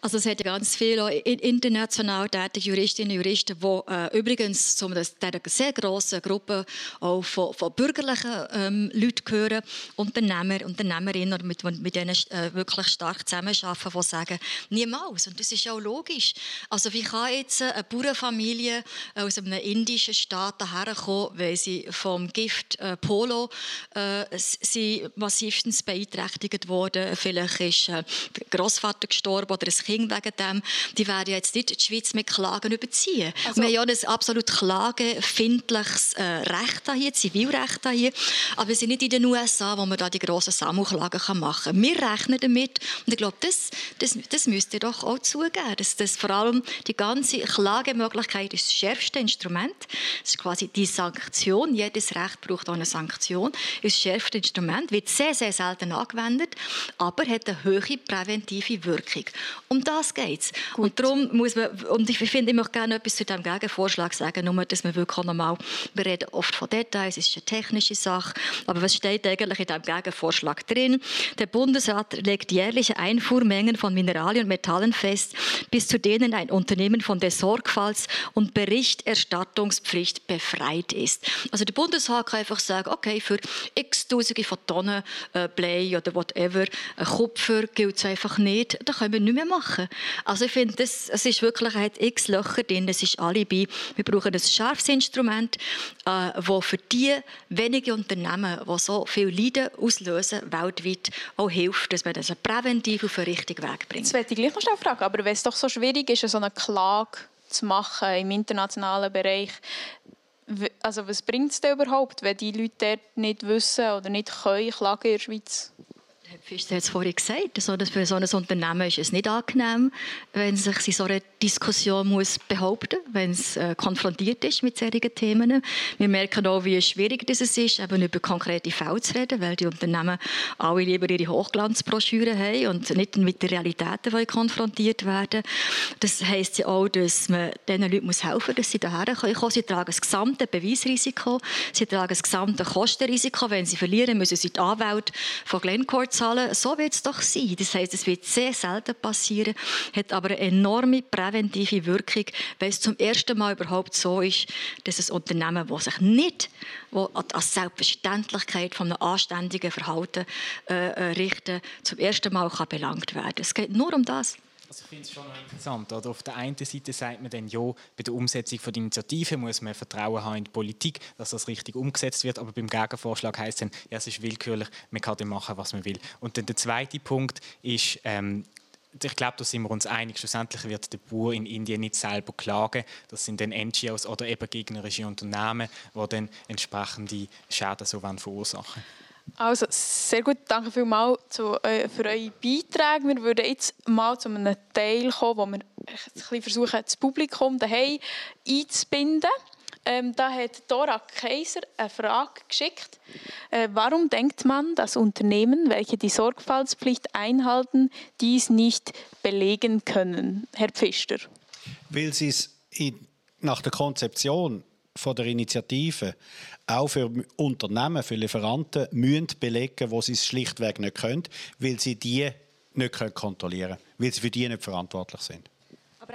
Also es hat ganz viele international tätige Juristinnen und Juristen, die äh, übrigens zu einer sehr grossen Gruppe auch von, von bürgerlichen ähm, Leuten gehören, Unternehmer, Unternehmerinnen, mit, mit denen äh, wirklich stark zusammenarbeiten, die sagen, niemals. Und das ist auch logisch. Also wie kann jetzt eine Bauernfamilie aus einem indischen Staat herkommen, weil sie vom Gift äh, Polo äh, sie massivstens beeinträchtigt worden vielleicht ist ein Großvater gestorben oder ein Kind wegen dem, die werden jetzt nicht die Schweiz mit Klagen überziehen. Also, wir haben ja ein absolut klagefindliches äh, Recht hier, Zivilrecht hier, aber wir sind nicht in den USA, wo man da die grossen Sammelklagen machen kann. Wir rechnen damit und ich glaube, das, das, das müsst ihr doch auch zugeben, dass das vor allem die ganze Klagemöglichkeit ist das schärfste Instrument. Das ist quasi die Sanktion. Jedes Recht braucht auch eine Sanktion. Das schärfste Instrument wird sehr, sehr selten angewendet aber hat eine hohe präventive Wirkung. Um das geht es. Und darum muss man, und ich finde, ich möchte gerne etwas zu diesem Gegenvorschlag sagen, nur, dass wir wirklich nochmal, wir reden oft von Details, es ist eine technische Sache, aber was steht eigentlich in diesem Gegenvorschlag drin? Der Bundesrat legt jährliche Einfuhrmengen von Mineralien und Metallen fest, bis zu denen ein Unternehmen von der Sorgfalts- und Berichterstattungspflicht befreit ist. Also der Bundesrat kann einfach sagen, okay, für x Tausende von Tonnen äh, Blei oder whatever für Kupfer gilt es einfach nicht, dann können wir nicht mehr machen. Also ich finde, es ist wirklich, hat x Löcher drin, es ist Alibi. Wir brauchen ein scharfes Instrument, äh, das für die wenigen Unternehmen, die so viel Leiden auslösen, weltweit auch hilft, dass man das präventiv auf den richtigen Weg bringt. Das werde ich gleich noch schnell fragen, aber wenn es doch so schwierig ist, so eine Klage zu machen im internationalen Bereich, also was bringt es denn überhaupt, wenn die Leute dort nicht wissen oder nicht können klagen in der Schweiz? Herr hat es vorhin gesagt, so, dass für so ein Unternehmen ist es nicht angenehm, wenn sich in so einer Diskussion muss behaupten muss, wenn es äh, konfrontiert ist mit solchen Themen. Wir merken auch, wie schwierig es ist, eben über konkrete Fälle zu reden, weil die Unternehmen alle lieber ihre Hochglanzbroschüren haben und nicht mit den Realitäten konfrontiert werden. Das heisst ja auch, dass man diesen Leuten muss helfen muss, dass sie daher kommen. Sie tragen das gesamte Beweisrisiko, sie tragen das gesamte Kostenrisiko. Wenn sie verlieren, müssen sie die Anwälte von Glencore zahlen zahlen. So wird es doch sein. Das heißt, es wird sehr selten passieren, hat aber eine enorme präventive Wirkung, weil es zum ersten Mal überhaupt so ist, dass ein Unternehmen, das sich nicht wo als Selbstverständlichkeit von einem anständigen Verhalten äh, äh, richten, zum ersten Mal kann belangt werden. Es geht nur um das. Also ich finde es schon interessant. Oder? Auf der einen Seite sagt man dann, ja, bei der Umsetzung von der Initiative muss man Vertrauen haben in die Politik, dass das richtig umgesetzt wird. Aber beim Gegenvorschlag heißt es dann, ja, es ist willkürlich, man kann dann machen, was man will. Und dann der zweite Punkt ist, ähm, ich glaube, da sind wir uns einig. Schlussendlich wird der Bauer in Indien nicht selber klagen. Das sind dann NGOs oder eben gegnerische Unternehmen, die dann entsprechende Schäden so verursachen Also, sehr gut. Danke vielmals äh, für eure Beiträge. Wir würden jetzt mal zu einem Teil kommen, wo wir versuchen, das Publikum daheim einzubinden. Ähm, da hat Dora Kaiser eine Frage geschickt. Äh, warum denkt man, dass Unternehmen, welche die Sorgfaltspflicht einhalten, dies nicht belegen können? Herr Pfister. Weil sie es nach der Konzeption von der Initiative auch für Unternehmen, für Lieferanten müssen belegen, wo sie es schlichtweg nicht können, weil sie die nicht kontrollieren können, weil sie für die nicht verantwortlich sind.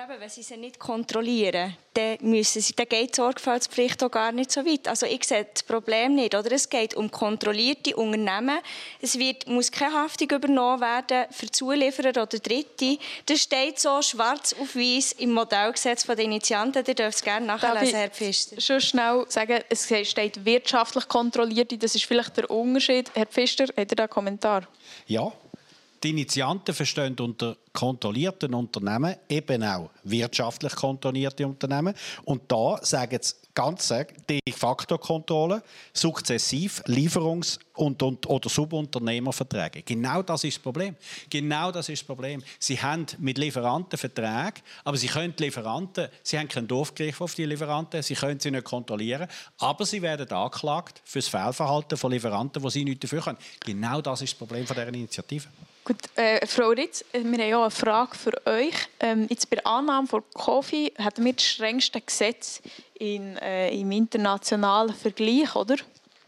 Aber eben, wenn sie sie nicht kontrollieren, dann, müssen sie, dann geht die Sorgfaltspflicht auch gar nicht so weit. Also ich sehe das Problem nicht. Oder? Es geht um kontrollierte Unternehmen. Es wird, muss keine Haftung übernommen werden für Zulieferer oder Dritte. Das steht so schwarz auf weiß im Modellgesetz der Initianten. Ihr dürft es gerne nachlesen, Herr Pfister. Schon schnell sagen, es steht wirtschaftlich kontrollierte. Das ist vielleicht der Unterschied. Herr Pfister, hat ihr da einen Kommentar? Ja, die Initianten verstehen unter kontrollierten Unternehmen eben auch wirtschaftlich kontrollierte Unternehmen. Und da sagen sie ganz de facto Kontrolle, sukzessiv Lieferungs- und, und, oder Subunternehmerverträge. Genau das ist das Problem. Genau das ist das Problem. Sie haben mit Lieferanten Verträge, aber sie können Lieferanten, sie haben keinen Durchgriff auf die Lieferanten, sie können sie nicht kontrollieren, aber sie werden angeklagt für das Fehlverhalten von Lieferanten, wo sie nichts dafür können. Genau das ist das Problem von dieser Initiative. Gut, äh, Frau Ritz, äh, wir haben auch eine Frage für euch. Ähm, jetzt bei der Annahme von Kofi haben wir das strengste Gesetz in, äh, im internationalen Vergleich, oder?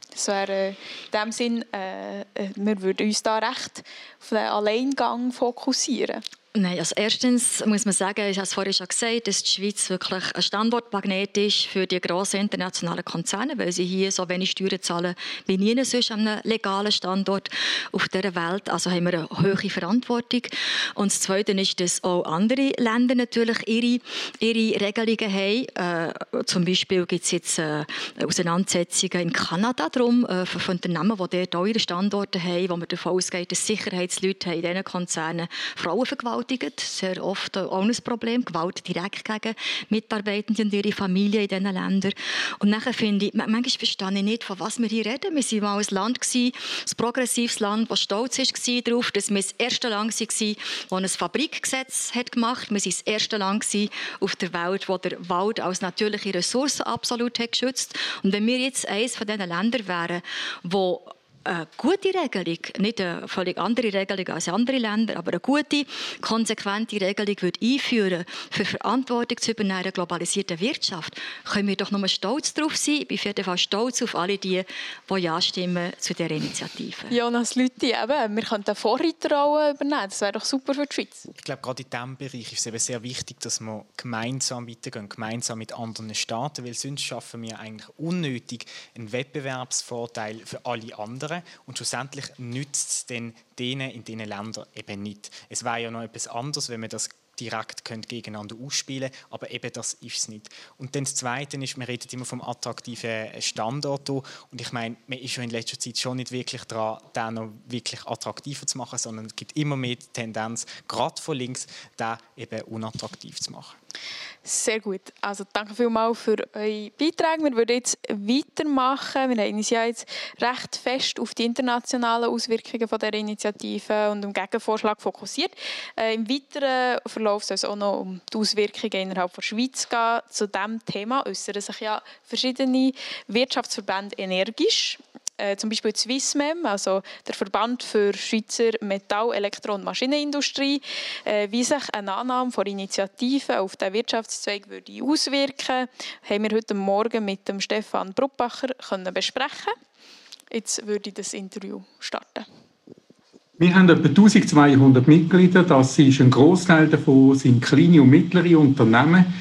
Das wäre äh, in dem Sinn, wir würden uns da recht auf den Alleingang fokussieren. Nein, also erstens muss man sagen, ich habe es vorhin schon gesagt, dass die Schweiz wirklich ein Standortmagnet ist für die grossen internationalen Konzerne, weil sie hier so wenig Steuern zahlen wie nie sonst an einem legalen Standort auf der Welt. Also haben wir eine hohe Verantwortung. Und das Zweite ist, dass auch andere Länder natürlich ihre, ihre Regelungen haben. Äh, zum Beispiel gibt es jetzt äh, Auseinandersetzungen in Kanada darum, äh, von Unternehmen, die dort auch ihre Standorte haben, wo man davon ausgeht, dass Sicherheitsleute in diesen Konzernen Frauen vergewaltigt vergewaltigt. Sehr oft auch ein Problem. Gewalt direkt gegen Mitarbeitende und ihre Familie in diesen Ländern. Und nachher finde ich, manchmal verstehe ich nicht, von was wir hier reden. Wir waren mal ein Land, ein progressives Land, das stolz war darauf, dass wir das erste Land waren, das ein Fabrikgesetz hat gemacht hat. Wir waren das erste Land auf der Welt, das der Wald als natürliche Ressource absolut hat geschützt Und wenn wir jetzt eines von diesen Ländern wären, wo eine gute Regelung, nicht eine völlig andere Regelung als andere Länder, aber eine gute, konsequente Regelung würde einführen, für Verantwortung zu übernehmen in einer globalisierten Wirtschaft, können wir doch nur stolz darauf sein. Ich bin auf jeden Fall stolz auf alle die, die Ja stimmen zu dieser Initiative. Jonas Lütti, eben, wir können eine Vorreiterrolle übernehmen. Das wäre doch super für die Schweiz. Ich glaube, gerade in diesem Bereich ist es eben sehr wichtig, dass wir gemeinsam weitergehen, gemeinsam mit anderen Staaten, weil sonst schaffen wir eigentlich unnötig einen Wettbewerbsvorteil für alle anderen anderen und schlussendlich nützt es dann denen in diesen Ländern eben nicht. Es wäre ja noch etwas anderes, wenn man das direkt könnt gegeneinander ausspielen aber eben das ist es nicht. Und dann das Zweite ist, wir reden immer vom attraktiven Standort und ich meine, man ist schon in letzter Zeit schon nicht wirklich daran, den noch wirklich attraktiver zu machen, sondern es gibt immer mehr die Tendenz, gerade von links, den eben unattraktiv zu machen. Sehr gut. Also danke vielmals für eure Beiträge. Wir würden jetzt weitermachen. Wir haben uns ja jetzt recht fest auf die internationalen Auswirkungen von der Initiative und dem Gegenvorschlag fokussiert. Äh, Im weiteren Verlauf soll es auch noch um die Auswirkungen innerhalb der Schweiz gehen. Zu diesem Thema äußern sich ja verschiedene Wirtschaftsverbände energisch äh, zum Beispiel Swissmem, also der Verband für Schweizer Metall-, Elektro- und Maschinenindustrie, äh, wie sich eine Annahme von Initiativen auf den Wirtschaftszweig würde auswirken haben wir heute Morgen mit dem Stefan Bruppacher können besprechen. Jetzt würde ich das Interview starten. Wir haben etwa 1200 Mitglieder. Das ist ein Großteil davon sind kleine und mittlere Unternehmen.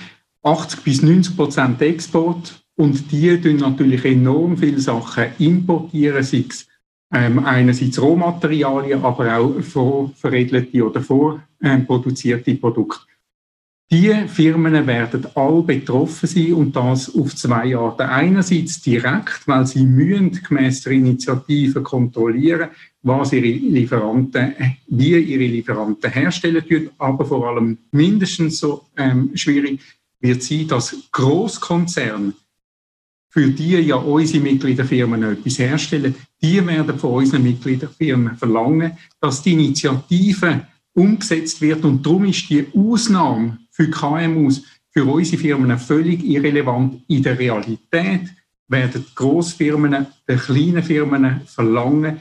80 bis 90 Prozent Export. Und die tun natürlich enorm viele Sachen importieren, sei es ähm, einerseits Rohmaterialien, aber auch vorveredelte oder vorproduzierte Produkte. Die Firmen werden all betroffen sein und das auf zwei Arten. Einerseits direkt, weil sie müssen gemäss der Initiative kontrollieren, was ihre Lieferanten, wie ihre Lieferanten herstellen tun, aber vor allem mindestens so ähm, schwierig wird sein, dass Großkonzerne, für die ja unsere Mitgliederfirmen etwas herstellen, die werden von unseren Mitgliederfirmen verlangen, dass die Initiative umgesetzt wird und darum ist die Ausnahme für KMUs, für unsere Firmen völlig irrelevant. In der Realität werden Großfirmen den kleinen Firmen verlangen,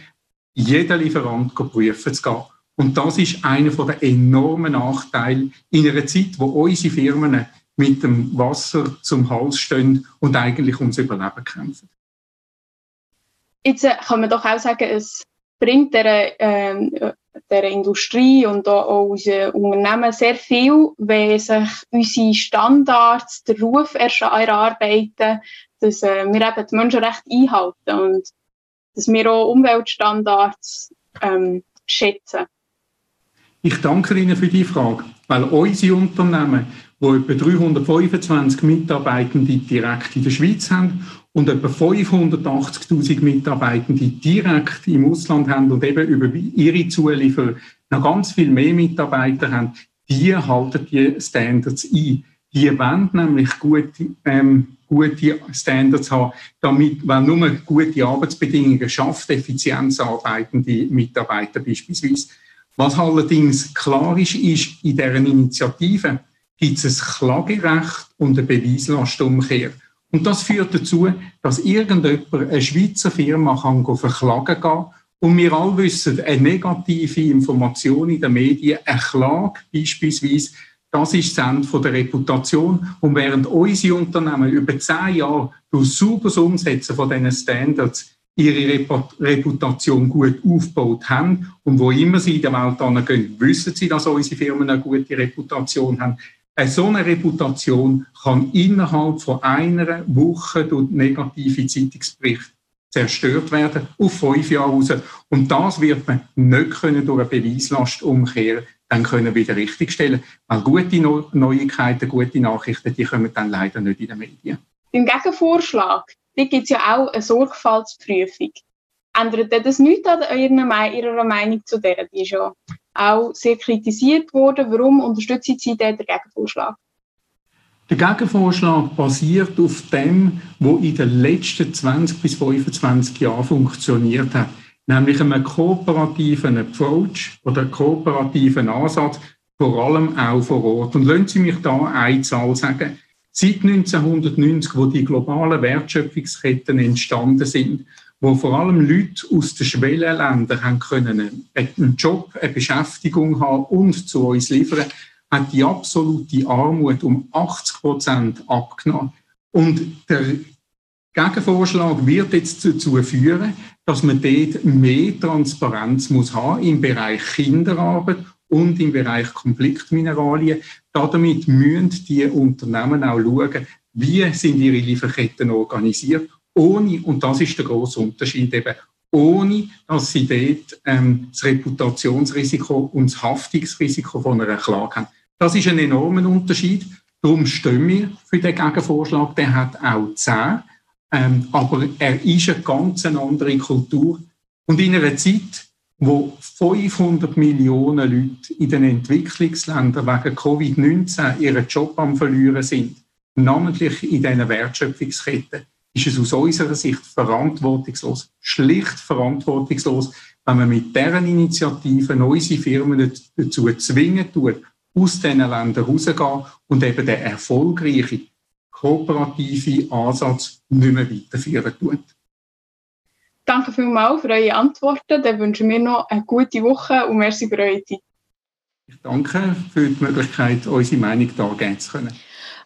jeden Lieferant prüfen zu gehen. Und das ist einer der enormen Nachteile in einer Zeit, wo unsere Firmen mit dem Wasser zum Hals stehen und eigentlich ums Überleben kämpfen. Jetzt äh, kann man doch auch sagen, es bringt der, äh, der Industrie und auch unseren Unternehmen sehr viel, wenn sich unsere Standards, den Ruf erarbeiten, dass äh, wir eben die Menschenrechte einhalten und dass wir auch Umweltstandards ähm, schätzen. Ich danke Ihnen für die Frage, weil unsere Unternehmen, die etwa 325 Mitarbeitende direkt in der Schweiz haben und etwa 580.000 Mitarbeitende direkt im Ausland haben und eben über ihre Zulieferer noch ganz viel mehr Mitarbeiter haben, die halten die Standards ein. Die wollen nämlich gute, ähm, gute Standards haben, damit, weil nur gute Arbeitsbedingungen schafft, effizienzarbeitende Mitarbeiter beispielsweise. Was allerdings klar ist, ist, in deren Initiative gibt es ein Klagerecht und eine Beweislastumkehr. Und das führt dazu, dass irgendjemand eine Schweizer Firma kann verklagen kann. Und wir alle wissen, eine negative Information in den Medien, eine Klage beispielsweise, das ist das Ende der Reputation. Und während unsere Unternehmen über zehn Jahre durch sauberes Umsetzen von diesen Standards ihre Reputation gut aufgebaut haben und wo immer sie in der Welt gehen, wissen sie, dass unsere Firmen eine gute Reputation haben, eine so eine Reputation kann innerhalb von einer Woche durch negative Zeitungsberichte zerstört werden, auf fünf Jahre raus. Und das wird man nicht können durch eine Beweislast umkehren dann können wieder richtigstellen. Weil gute Neuigkeiten, gute Nachrichten, die kommen dann leider nicht in den Medien. Im Gegenvorschlag gibt es ja auch eine Sorgfaltsprüfung. Ändert das nichts an Ihrer Meinung zu der? Die ist ja auch sehr kritisiert worden. Warum unterstützen Sie den Gegenvorschlag? Der Gegenvorschlag basiert auf dem, was in den letzten 20 bis 25 Jahren funktioniert hat, nämlich einem kooperativen Approach oder kooperativen Ansatz, vor allem auch vor Ort. Und lassen Sie mich da eine Zahl sagen. Seit 1990, wo die globalen Wertschöpfungsketten entstanden sind, wo vor allem Leute aus den Schwellenländern haben können einen Job, eine Beschäftigung haben und zu uns liefern, hat die absolute Armut um 80 Prozent abgenommen. Und der Gegenvorschlag wird jetzt dazu führen, dass man dort mehr Transparenz muss haben im Bereich Kinderarbeit und im Bereich Konfliktmineralien. Damit müssen die Unternehmen auch schauen, wie sind ihre Lieferketten organisiert ohne, und das ist der große Unterschied eben, ohne dass sie dort ähm, das Reputationsrisiko und das Haftungsrisiko von einer Klage haben. Das ist ein enormer Unterschied. Darum stehen wir für den Gegenvorschlag. Der hat auch zehn, ähm, aber er ist eine ganz andere Kultur. Und in einer Zeit, wo 500 Millionen Leute in den Entwicklungsländern wegen Covid-19 ihren Job am Verlieren sind, namentlich in diesen Wertschöpfungsketten, ist es aus unserer Sicht verantwortungslos, schlicht verantwortungslos, wenn man mit deren Initiativen unsere Firmen dazu zwingen tut, aus diesen Ländern rauszugehen und eben den erfolgreichen kooperativen Ansatz nicht mehr weiterführen tut. Danke vielmals für eure Antworten. Dann wünschen wir noch eine gute Woche und merci für eure Zeit. Ich danke für die Möglichkeit, unsere Meinung dargeben zu können.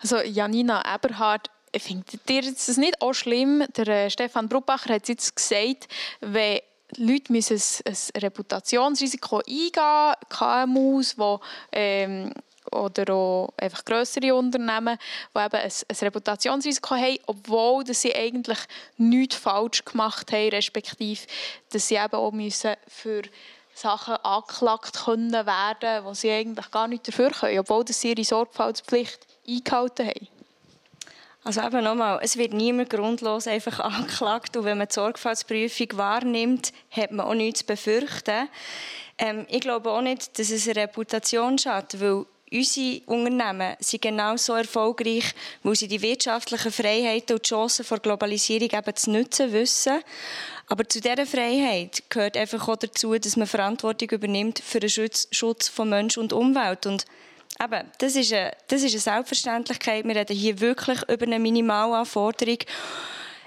Also Janina Eberhardt, Findet ihr das nicht auch schlimm? Der äh, Stefan Brubacher hat es jetzt gesagt, wenn Leute müssen ein, ein Reputationsrisiko eingehen, KMUs, wo, ähm, oder auch einfach größere Unternehmen, die eben ein, ein Reputationsrisiko haben, obwohl dass sie eigentlich nichts falsch gemacht haben, respektive dass sie eben auch müssen für Sachen angeklagt können werden, wo sie eigentlich gar nicht dafür können, obwohl sie ihre Sorgfaltspflicht eingehalten haben. Also eben nochmal, es wird niemand grundlos einfach angeklagt und wenn man die Sorgfaltsprüfung wahrnimmt, hat man auch nichts zu befürchten. Ähm, ich glaube auch nicht, dass es eine Reputation schadet, weil unsere Unternehmen sind genau so erfolgreich, weil sie die wirtschaftlichen Freiheiten und die Chancen der Globalisierung eben zu nutzen wissen. Aber zu dieser Freiheit gehört einfach auch dazu, dass man Verantwortung übernimmt für den Schutz, Schutz von Mensch und Umwelt. Und eben, das ist, eine, das ist eine Selbstverständlichkeit. Wir reden hier wirklich über eine Minimalanforderung.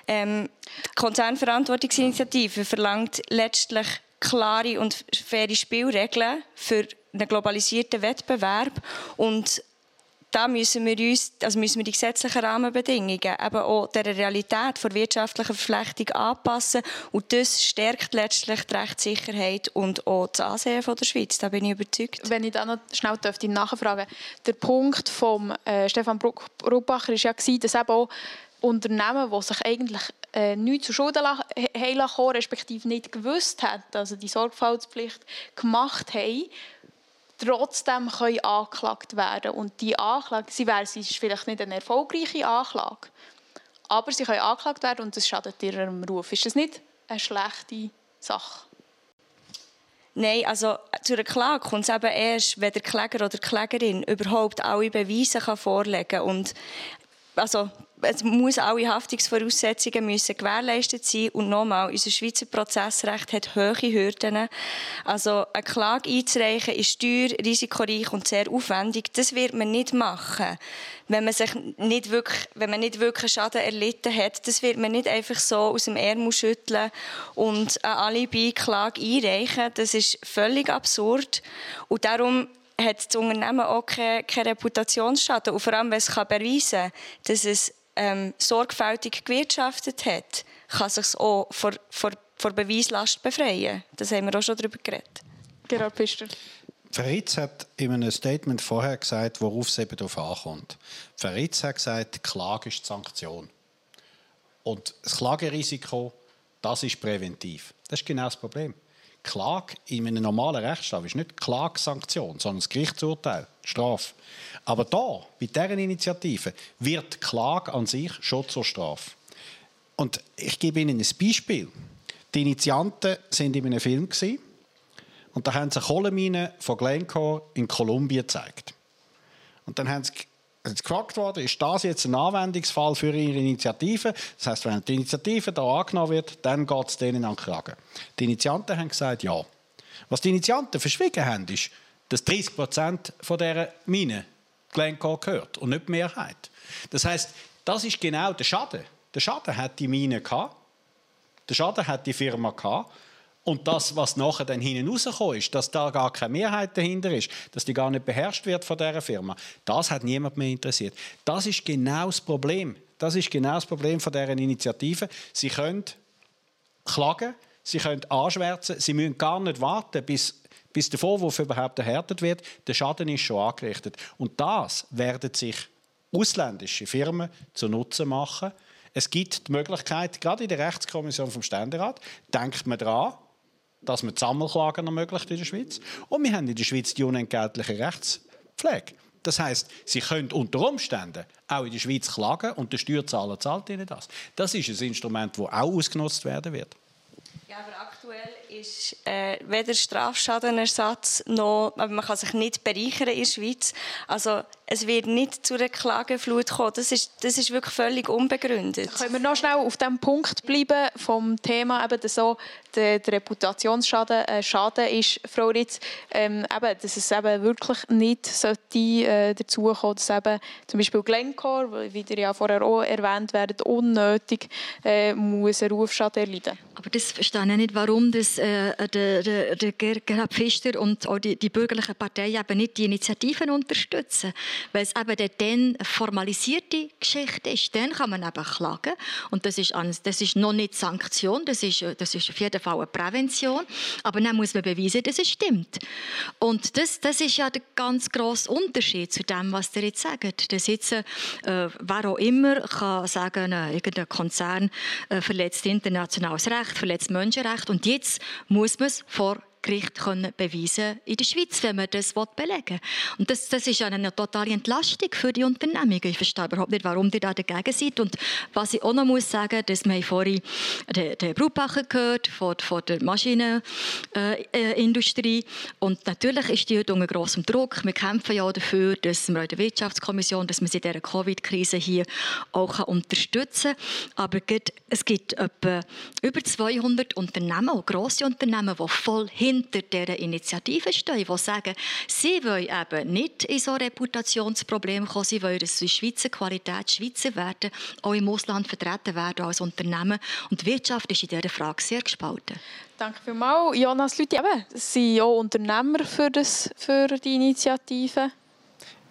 Ähm, die Konzernverantwortungsinitiative verlangt letztlich klare und faire Spielregeln für einen globalisierten Wettbewerb und da müssen wir uns, also müssen wir die gesetzlichen Rahmenbedingungen eben auch der Realität der wirtschaftlichen Verflechtung anpassen und das stärkt letztlich die Rechtssicherheit und auch das Ansehen von der Schweiz. Da bin ich überzeugt. Wenn ich da noch schnell dürfte nachfragen, der Punkt von äh, Stefan Bruckbacher war ja, dass eben auch Unternehmen, die sich eigentlich äh, nichts zu Schulden haben respektive nicht gewusst haben, also die Sorgfaltspflicht gemacht haben, trotzdem können angeklagt werden Und die Anklage, sie, wäre, sie ist vielleicht nicht eine erfolgreiche Anklage, aber sie können angeklagt werden und das schadet ihrem Ruf. Ist das nicht eine schlechte Sache? Nein, also zu einer Klage kommt es eben erst, wenn der Kläger oder die Klägerin überhaupt alle Beweise kann vorlegen kann. Und also es muss alle Haftungsvoraussetzungen müssen gewährleistet sein und nochmal, unser Schweizer Prozessrecht hat hohe Hürden. Also eine Klage einzureichen ist teuer, risikoreich und sehr aufwendig. Das wird man nicht machen, wenn man sich nicht wirklich, wenn man nicht wirklich Schaden erlitten hat. Das wird man nicht einfach so aus dem Ärmel schütteln und eine Alibi-Klage einreichen. Das ist völlig absurd und darum hat das Unternehmen auch keine, keine Reputationsschaden. Und vor allem, wenn es beweisen kann, dass es ähm, sorgfältig gewirtschaftet hat, kann sich auch vor, vor, vor Beweislast befreien. Das haben wir auch schon darüber geredet. Gerald Pfister. Feritz hat in einem Statement vorher gesagt, worauf es eben darauf ankommt. Feritz hat gesagt, Klage ist die Sanktion. Und das Klagerisiko, das ist präventiv. Das ist genau das Problem. Klage in einem normalen Rechtsstaat ist nicht Klagesanktion, sondern das Gerichtsurteil, Strafe. Aber da, bei deren Initiative, wird Klage an sich schon zur Strafe. Und ich gebe Ihnen ein Beispiel. Die Initianten waren in einem Film und da haben sie eine Kohlenmine von Glencore in Kolumbien gezeigt. Und dann haben sie gefragt worden, ist das jetzt ein Anwendungsfall für Ihre Initiative? Das heißt, wenn die Initiative da angenommen wird, dann geht es denen an Kragen. Die Initianten haben gesagt, ja. Was die Initianten verschwiegen haben, ist, dass 30 Prozent dieser Mine Glencore gehört und nicht die Mehrheit. Das heißt, das ist genau der Schaden. Der Schaden hat die Mine gehabt, der Schaden hat die Firma gehabt und das, was nachher dann hinten rausgekommen ist, dass da gar keine Mehrheit dahinter ist, dass die gar nicht beherrscht wird von dieser Firma, das hat niemand mehr interessiert. Das ist genau das Problem. Das ist genau das Problem von deren Initiative. Sie können klagen, sie können anschwärzen, sie müssen gar nicht warten, bis, bis der Vorwurf überhaupt erhärtet wird. Der Schaden ist schon angerichtet. Und das werden sich ausländische Firmen zu Nutzen machen. Es gibt die Möglichkeit, gerade in der Rechtskommission vom Ständerat, denkt man daran, dass man die Sammelklagen ermöglicht in der Schweiz. Und wir haben in der Schweiz die unentgeltliche Rechtspflege. Das heißt, Sie können unter Umständen auch in der Schweiz klagen und der Steuerzahler zahlt Ihnen das. Das ist ein Instrument, das auch ausgenutzt werden wird. Ja, aber aktuell ist äh, weder Strafschadenersatz noch, aber man kann sich nicht bereichern in der Schweiz. Also es wird nicht zu einer Klageflut kommen. Das ist, das ist wirklich völlig unbegründet. Können wir noch schnell auf dem Punkt bleiben vom Thema, eben, so der, der Reputationsschaden äh, Schaden ist, Frau Ritz, ähm, eben, dass es eben wirklich nicht sollte, äh, dazu kommen, dass eben zum Beispiel Glencore, wie ihr ja vorher auch erwähnt werdet, unnötig äh, muss einen Rufschaden erleiden. Aber das verstehe ich nicht, warum das, äh, der, der, der Gerhard Pfister und auch die, die bürgerlichen Parteien eben nicht die Initiativen unterstützen weil es eben dann eine formalisierte Geschichte ist. Dann kann man eben klagen und das ist, das ist noch nicht Sanktion, das ist, das ist auf jeden Fall eine Prävention, aber dann muss man beweisen, dass es stimmt. Und das, das ist ja der ganz grosse Unterschied zu dem, was ihr jetzt sagt. Das jetzt, äh, wer auch immer kann sagen, äh, irgendein Konzern äh, verletzt internationales Recht, verletzt Menschenrecht. Und jetzt muss man es vor Gericht können beweisen in der Schweiz, wenn man das belegen will. Und das, das ist eine totale Entlastung für die Unternehmungen. Ich verstehe überhaupt nicht, warum die da dagegen sind. Und was ich auch noch muss sagen, dass wir vorhin den, den Brutbacher gehört von, von der Maschinenindustrie. Äh, und natürlich ist die heute unter grossem Druck. Wir kämpfen ja dafür, dass wir in der Wirtschaftskommission, dass man sie in dieser Covid-Krise hier auch unterstützen kann. Aber es gibt etwa über 200 Unternehmen, auch grosse Unternehmen, die voll hinter dieser Initiative stehen, die sagen, sie wollen eben nicht in so Reputationsprobleme kommen, sie wollen, dass die Schweizer Qualität Schweizer werden, auch im Ausland vertreten werden als Unternehmen. Und die Wirtschaft ist in dieser Frage sehr gespalten. Danke vielmals. Jonas Leute, eben, sind auch Unternehmer für, das, für die Initiative.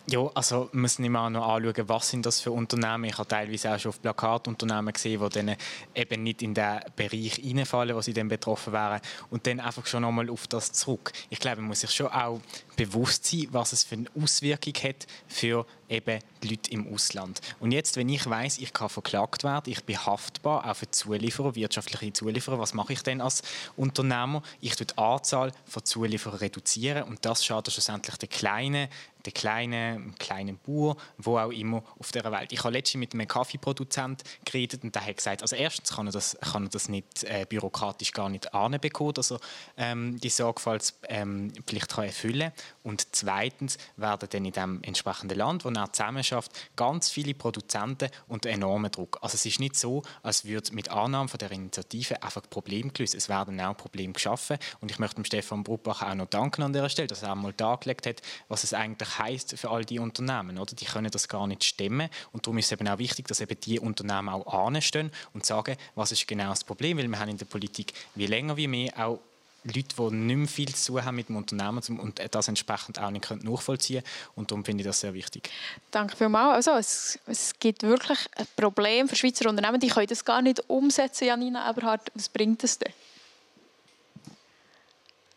Ja, also wir müssen immer auch noch anschauen, was sind das für Unternehmen. Ich habe teilweise auch schon auf Plakatunternehmen gesehen, die dann eben nicht in den Bereich reinfallen, wo sie dann betroffen wären. Und dann einfach schon nochmal auf das zurück. Ich glaube, man muss sich schon auch bewusst sein, was es für eine Auswirkung hat für eben die Leute im Ausland. Und jetzt, wenn ich weiß, ich kann verklagt werden, ich bin haftbar, auch für Zulieferer, wirtschaftliche Zulieferer, was mache ich denn als Unternehmer? Ich tue die Anzahl von Zulieferern reduzieren und das schadet schlussendlich den kleinen der kleine, kleinen Bauer, wo auch immer auf der Welt. Ich habe letztens mit einem Kaffeeproduzent geredet und der hat gesagt, also erstens kann er das, kann er das nicht äh, bürokratisch gar nicht anbekommen, dass er ähm, die Sorgfaltspflicht ähm, kann erfüllen und zweitens werden dann in dem entsprechenden Land, wo er zusammen schafft, ganz viele Produzenten unter enormen Druck. Also es ist nicht so, als würde mit Annahme von der Initiative einfach Probleme gelöst. Es werden auch Probleme geschaffen und ich möchte dem Stefan Bruckbach auch noch danken an dieser Stelle, dass er einmal dargelegt hat, was es eigentlich heißt für all die Unternehmen. Oder? Die können das gar nicht stemmen und darum ist es eben auch wichtig, dass eben die Unternehmen auch anstehen und sagen, was ist genau das Problem, weil wir haben in der Politik wie länger wie mehr auch Leute, die nicht mehr viel zu tun haben mit dem Unternehmen und das entsprechend auch nicht nachvollziehen können. Und darum finde ich das sehr wichtig. Danke vielmals. Also, es, es gibt wirklich ein Problem für Schweizer Unternehmen, die können das gar nicht umsetzen, Janina Eberhardt. Was bringt das denn?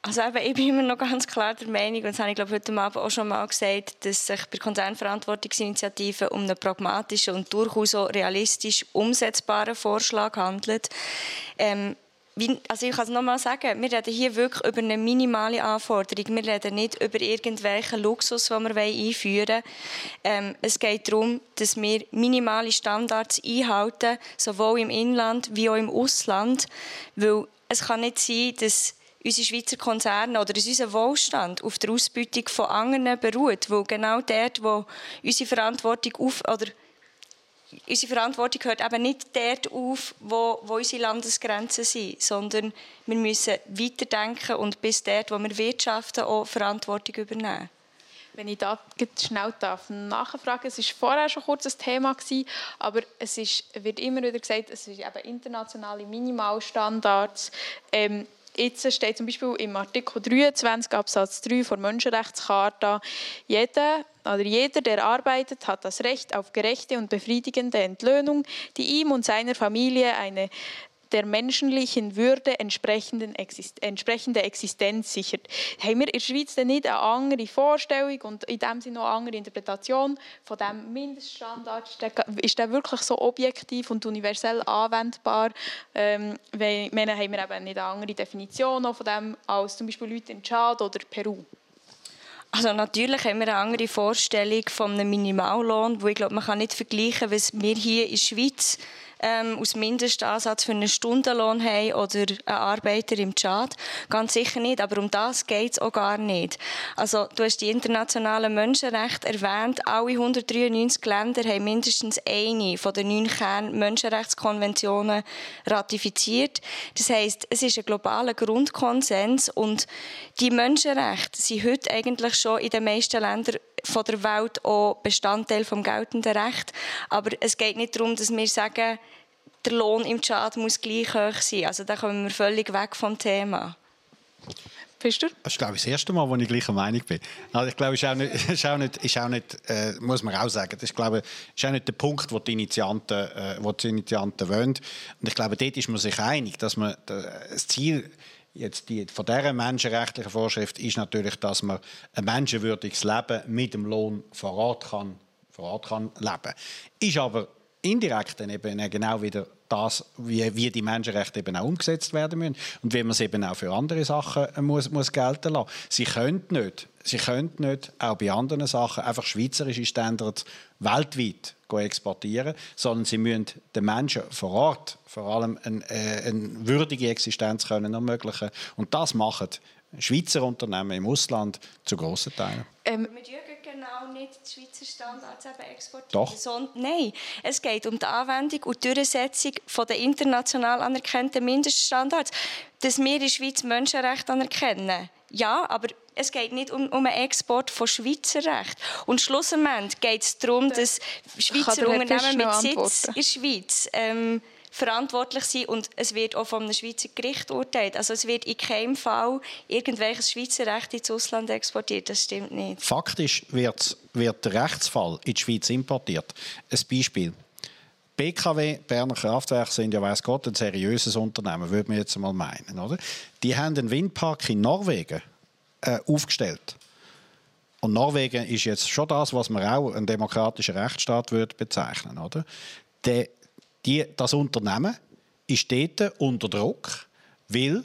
Also eben, ich bin immer noch ganz klar der Meinung, und das habe ich glaube heute Abend auch schon mal gesagt, dass sich bei Konzernverantwortungsinitiativen um einen pragmatischen und durchaus auch realistisch umsetzbaren Vorschlag handelt. Ähm, wie, also ich kann es nochmal sagen, wir reden hier wirklich über eine minimale Anforderung. Wir reden nicht über irgendwelchen Luxus, den wir einführen wollen. Ähm, es geht darum, dass wir minimale Standards einhalten, sowohl im Inland wie auch im Ausland. Weil es kann nicht sein, dass unsere Schweizer Konzerne oder unser Wohlstand auf der Ausbeutung von anderen beruht, weil genau dort, wo unsere Verantwortung auf oder unsere Verantwortung hört eben nicht dort auf, wo, wo unsere Landesgrenzen sind, sondern wir müssen weiterdenken und bis dort, wo wir wirtschaften, auch Verantwortung übernehmen. Wenn ich da schnell darf nachfragen, es war vorher schon kurz ein Thema gewesen, aber es ist, wird immer wieder gesagt, es sind eben internationale Minimalstandards. Ähm, Jetzt steht zum Beispiel im Artikel 23 Absatz 3 der Menschenrechtscharta, jeder oder jeder, der arbeitet, hat das Recht auf gerechte und befriedigende Entlöhnung, die ihm und seiner Familie eine der menschlichen Würde entsprechende Existenz sichert. Haben wir in der Schweiz denn nicht eine andere Vorstellung und in dem Sinne noch eine andere Interpretation von dem Mindeststandard? Ist der wirklich so objektiv und universell anwendbar? Ähm, wenn, haben wir eben nicht eine andere Definition von dem als zum Beispiel Leute in Tschad oder Peru? Also natürlich haben wir eine andere Vorstellung von einem Minimallohn, wo ich glaube, man kann nicht vergleichen, was wir hier in der Schweiz ähm, als Mindestansatz für einen Stundenlohn haben oder ein Arbeiter im Tschad. Ganz sicher nicht, aber um das geht es auch gar nicht. Also du hast die internationalen Menschenrechte erwähnt. Alle 193 Länder haben mindestens eine von den neun Kern-Menschenrechtskonventionen ratifiziert. Das heißt, es ist ein globaler Grundkonsens und die Menschenrechte sind heute eigentlich schon in den meisten Ländern von der Welt auch Bestandteil vom geltenden Recht. Aber es geht nicht darum, dass wir sagen, der Lohn im Tschad muss gleich hoch sein. Also da kommen wir völlig weg vom Thema. Bist du? Das ist, glaube ich, das erste Mal, wo ich gleicher Meinung bin. Also ich glaube, ist auch nicht, ist auch nicht, ist auch nicht äh, muss man auch sagen, das ist, glaube, ist auch nicht der Punkt, wo die Initianten, äh, wo die Initianten wollen. Und ich glaube, dort ist man sich einig, dass man das Ziel jetzt die, von dieser menschenrechtlichen Vorschrift ist natürlich, dass man ein menschenwürdiges Leben mit dem Lohn vor Ort kann, vor Ort kann leben. Ist aber indirekt dann eben genau wieder das, wie, wie die Menschenrechte eben auch umgesetzt werden müssen und wie man es eben auch für andere Sachen muss, muss gelten lassen. Sie können nicht, sie können nicht auch bei anderen Sachen einfach schweizerische Standards weltweit exportieren, sondern sie müssen den Menschen vor Ort vor allem eine, äh, eine würdige Existenz können ermöglichen und das machen Schweizer Unternehmen im Ausland zu grossen Teilen. Ähm, genau nicht die Schweizer Standards eben exportieren. Doch. Sondern, nein, es geht um die Anwendung und die Durchsetzung der international anerkannten Mindeststandards. Dass wir in der Schweiz Menschenrechte anerkennen, ja, aber es geht nicht um, um einen Export von Schweizer Recht. Und schlussendlich geht es darum, dass Schweizer Unternehmen mit Sitz in der Schweiz ähm, verantwortlich sein und es wird auch einem Schweizer Gericht urteilt. Also es wird in keinem Fall irgendwelches Schweizer Recht ins Ausland exportiert. Das stimmt nicht. Faktisch wird, wird der Rechtsfall in die Schweiz importiert. Ein Beispiel. BKW, Berner Kraftwerke, sind ja, weiß Gott, ein seriöses Unternehmen, würde man jetzt mal meinen. Oder? Die haben einen Windpark in Norwegen äh, aufgestellt. Und Norwegen ist jetzt schon das, was man auch einen demokratischen Rechtsstaat würde bezeichnen würde. Die, das Unternehmen ist dort unter Druck, weil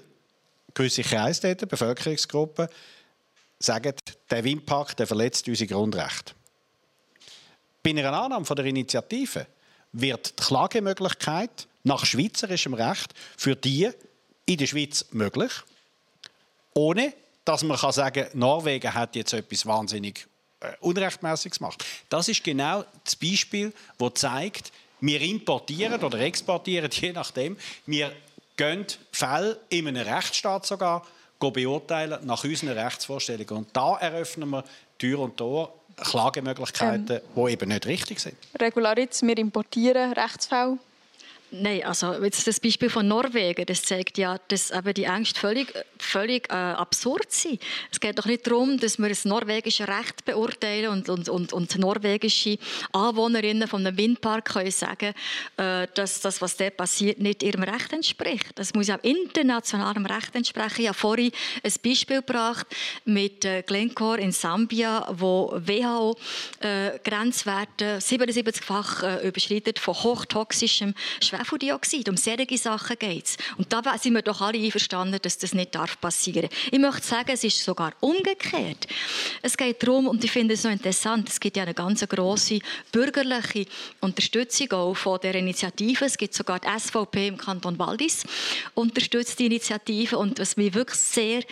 gewisse Kreise dort, Bevölkerungsgruppen, sagen, der Windpark der verletzt unsere Grundrechte. Bei einer Annahme von der Initiative wird die Klagemöglichkeit nach schweizerischem Recht für die in der Schweiz möglich, ohne dass man sagen kann, Norwegen hat jetzt etwas wahnsinnig äh, Unrechtmäßiges gemacht. Das ist genau das Beispiel, das zeigt, wir importieren oder exportieren, je nachdem. Wir gehen Fälle in einem Rechtsstaat sogar beurteilen nach unseren Rechtsvorstellungen. Und da eröffnen wir Tür und Tor Klagemöglichkeiten, ähm, die eben nicht richtig sind. Regularitz, wir importieren Rechtsfälle Nein, also jetzt das Beispiel von Norwegen, das zeigt ja, dass eben die Ängste völlig, völlig äh, absurd sind. Es geht doch nicht darum, dass wir das norwegische Recht beurteilen und, und, und, und norwegische Anwohnerinnen von einem Windpark können sagen, äh, dass das, was dort passiert, nicht ihrem Recht entspricht. Das muss ja internationalem Recht entsprechen. Ich habe vorhin ein Beispiel gebracht mit äh, Glencore in Sambia, wo WHO äh, Grenzwerte 77-fach äh, überschreitet von hochtoxischem Schwefel Schwefeldioxid. Um solche Sachen geht es. Und da sind wir doch alle einverstanden, dass das nicht passieren darf Ich möchte sagen, es ist sogar umgekehrt. Es geht darum, und ich finde es noch interessant, es gibt ja eine ganz grosse bürgerliche Unterstützung auch von der Initiative. Es gibt sogar die SVP im Kanton Waldis unterstützt die Initiative. Und was mich wirklich sehr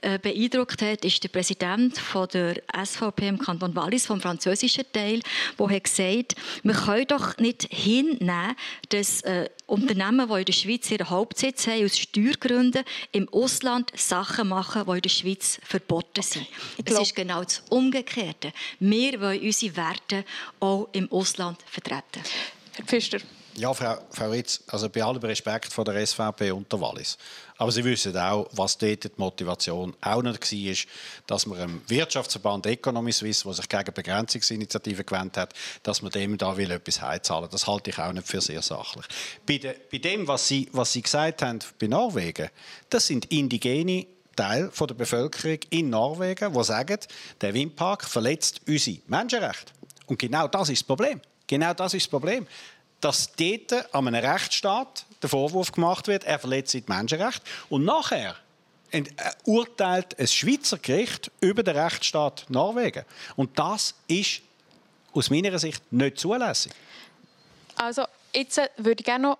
beeindruckt hat, ist der Präsident von der SVP im Kanton Wallis, vom französischen Teil, der hat gesagt, wir können doch nicht hinnehmen, dass äh, Unternehmen, die in der Schweiz ihren Hauptsitz haben, aus Steuergründen im Ausland Sachen machen, die in der Schweiz verboten sind. Es ist genau das Umgekehrte. Wir wollen unsere Werte auch im Ausland vertreten. Herr Pfister. Ja, Frau, Frau Ritz, also bei allem Respekt vor der SVP und der Wallis. Aber Sie wissen auch, was dort die Motivation auch nicht war, dass man dem Wirtschaftsverband Economy Suisse, der sich gegen Begrenzungsinitiativen gewendet hat, dass man dem da will etwas heizahlen. Das halte ich auch nicht für sehr sachlich. Bei, de, bei dem, was Sie, was Sie gesagt haben bei Norwegen, das sind indigene Teil der Bevölkerung in Norwegen, die sagen, der Windpark verletzt unsere Menschenrechte. Und genau das ist das Problem. Genau das ist das Problem dass dort an einem Rechtsstaat der Vorwurf gemacht wird, er verletzt die Menschenrechte. Und nachher äh, urteilt ein Schweizer Gericht über den Rechtsstaat Norwegen. Und das ist aus meiner Sicht nicht zulässig. Also jetzt äh, würde ich gerne noch ein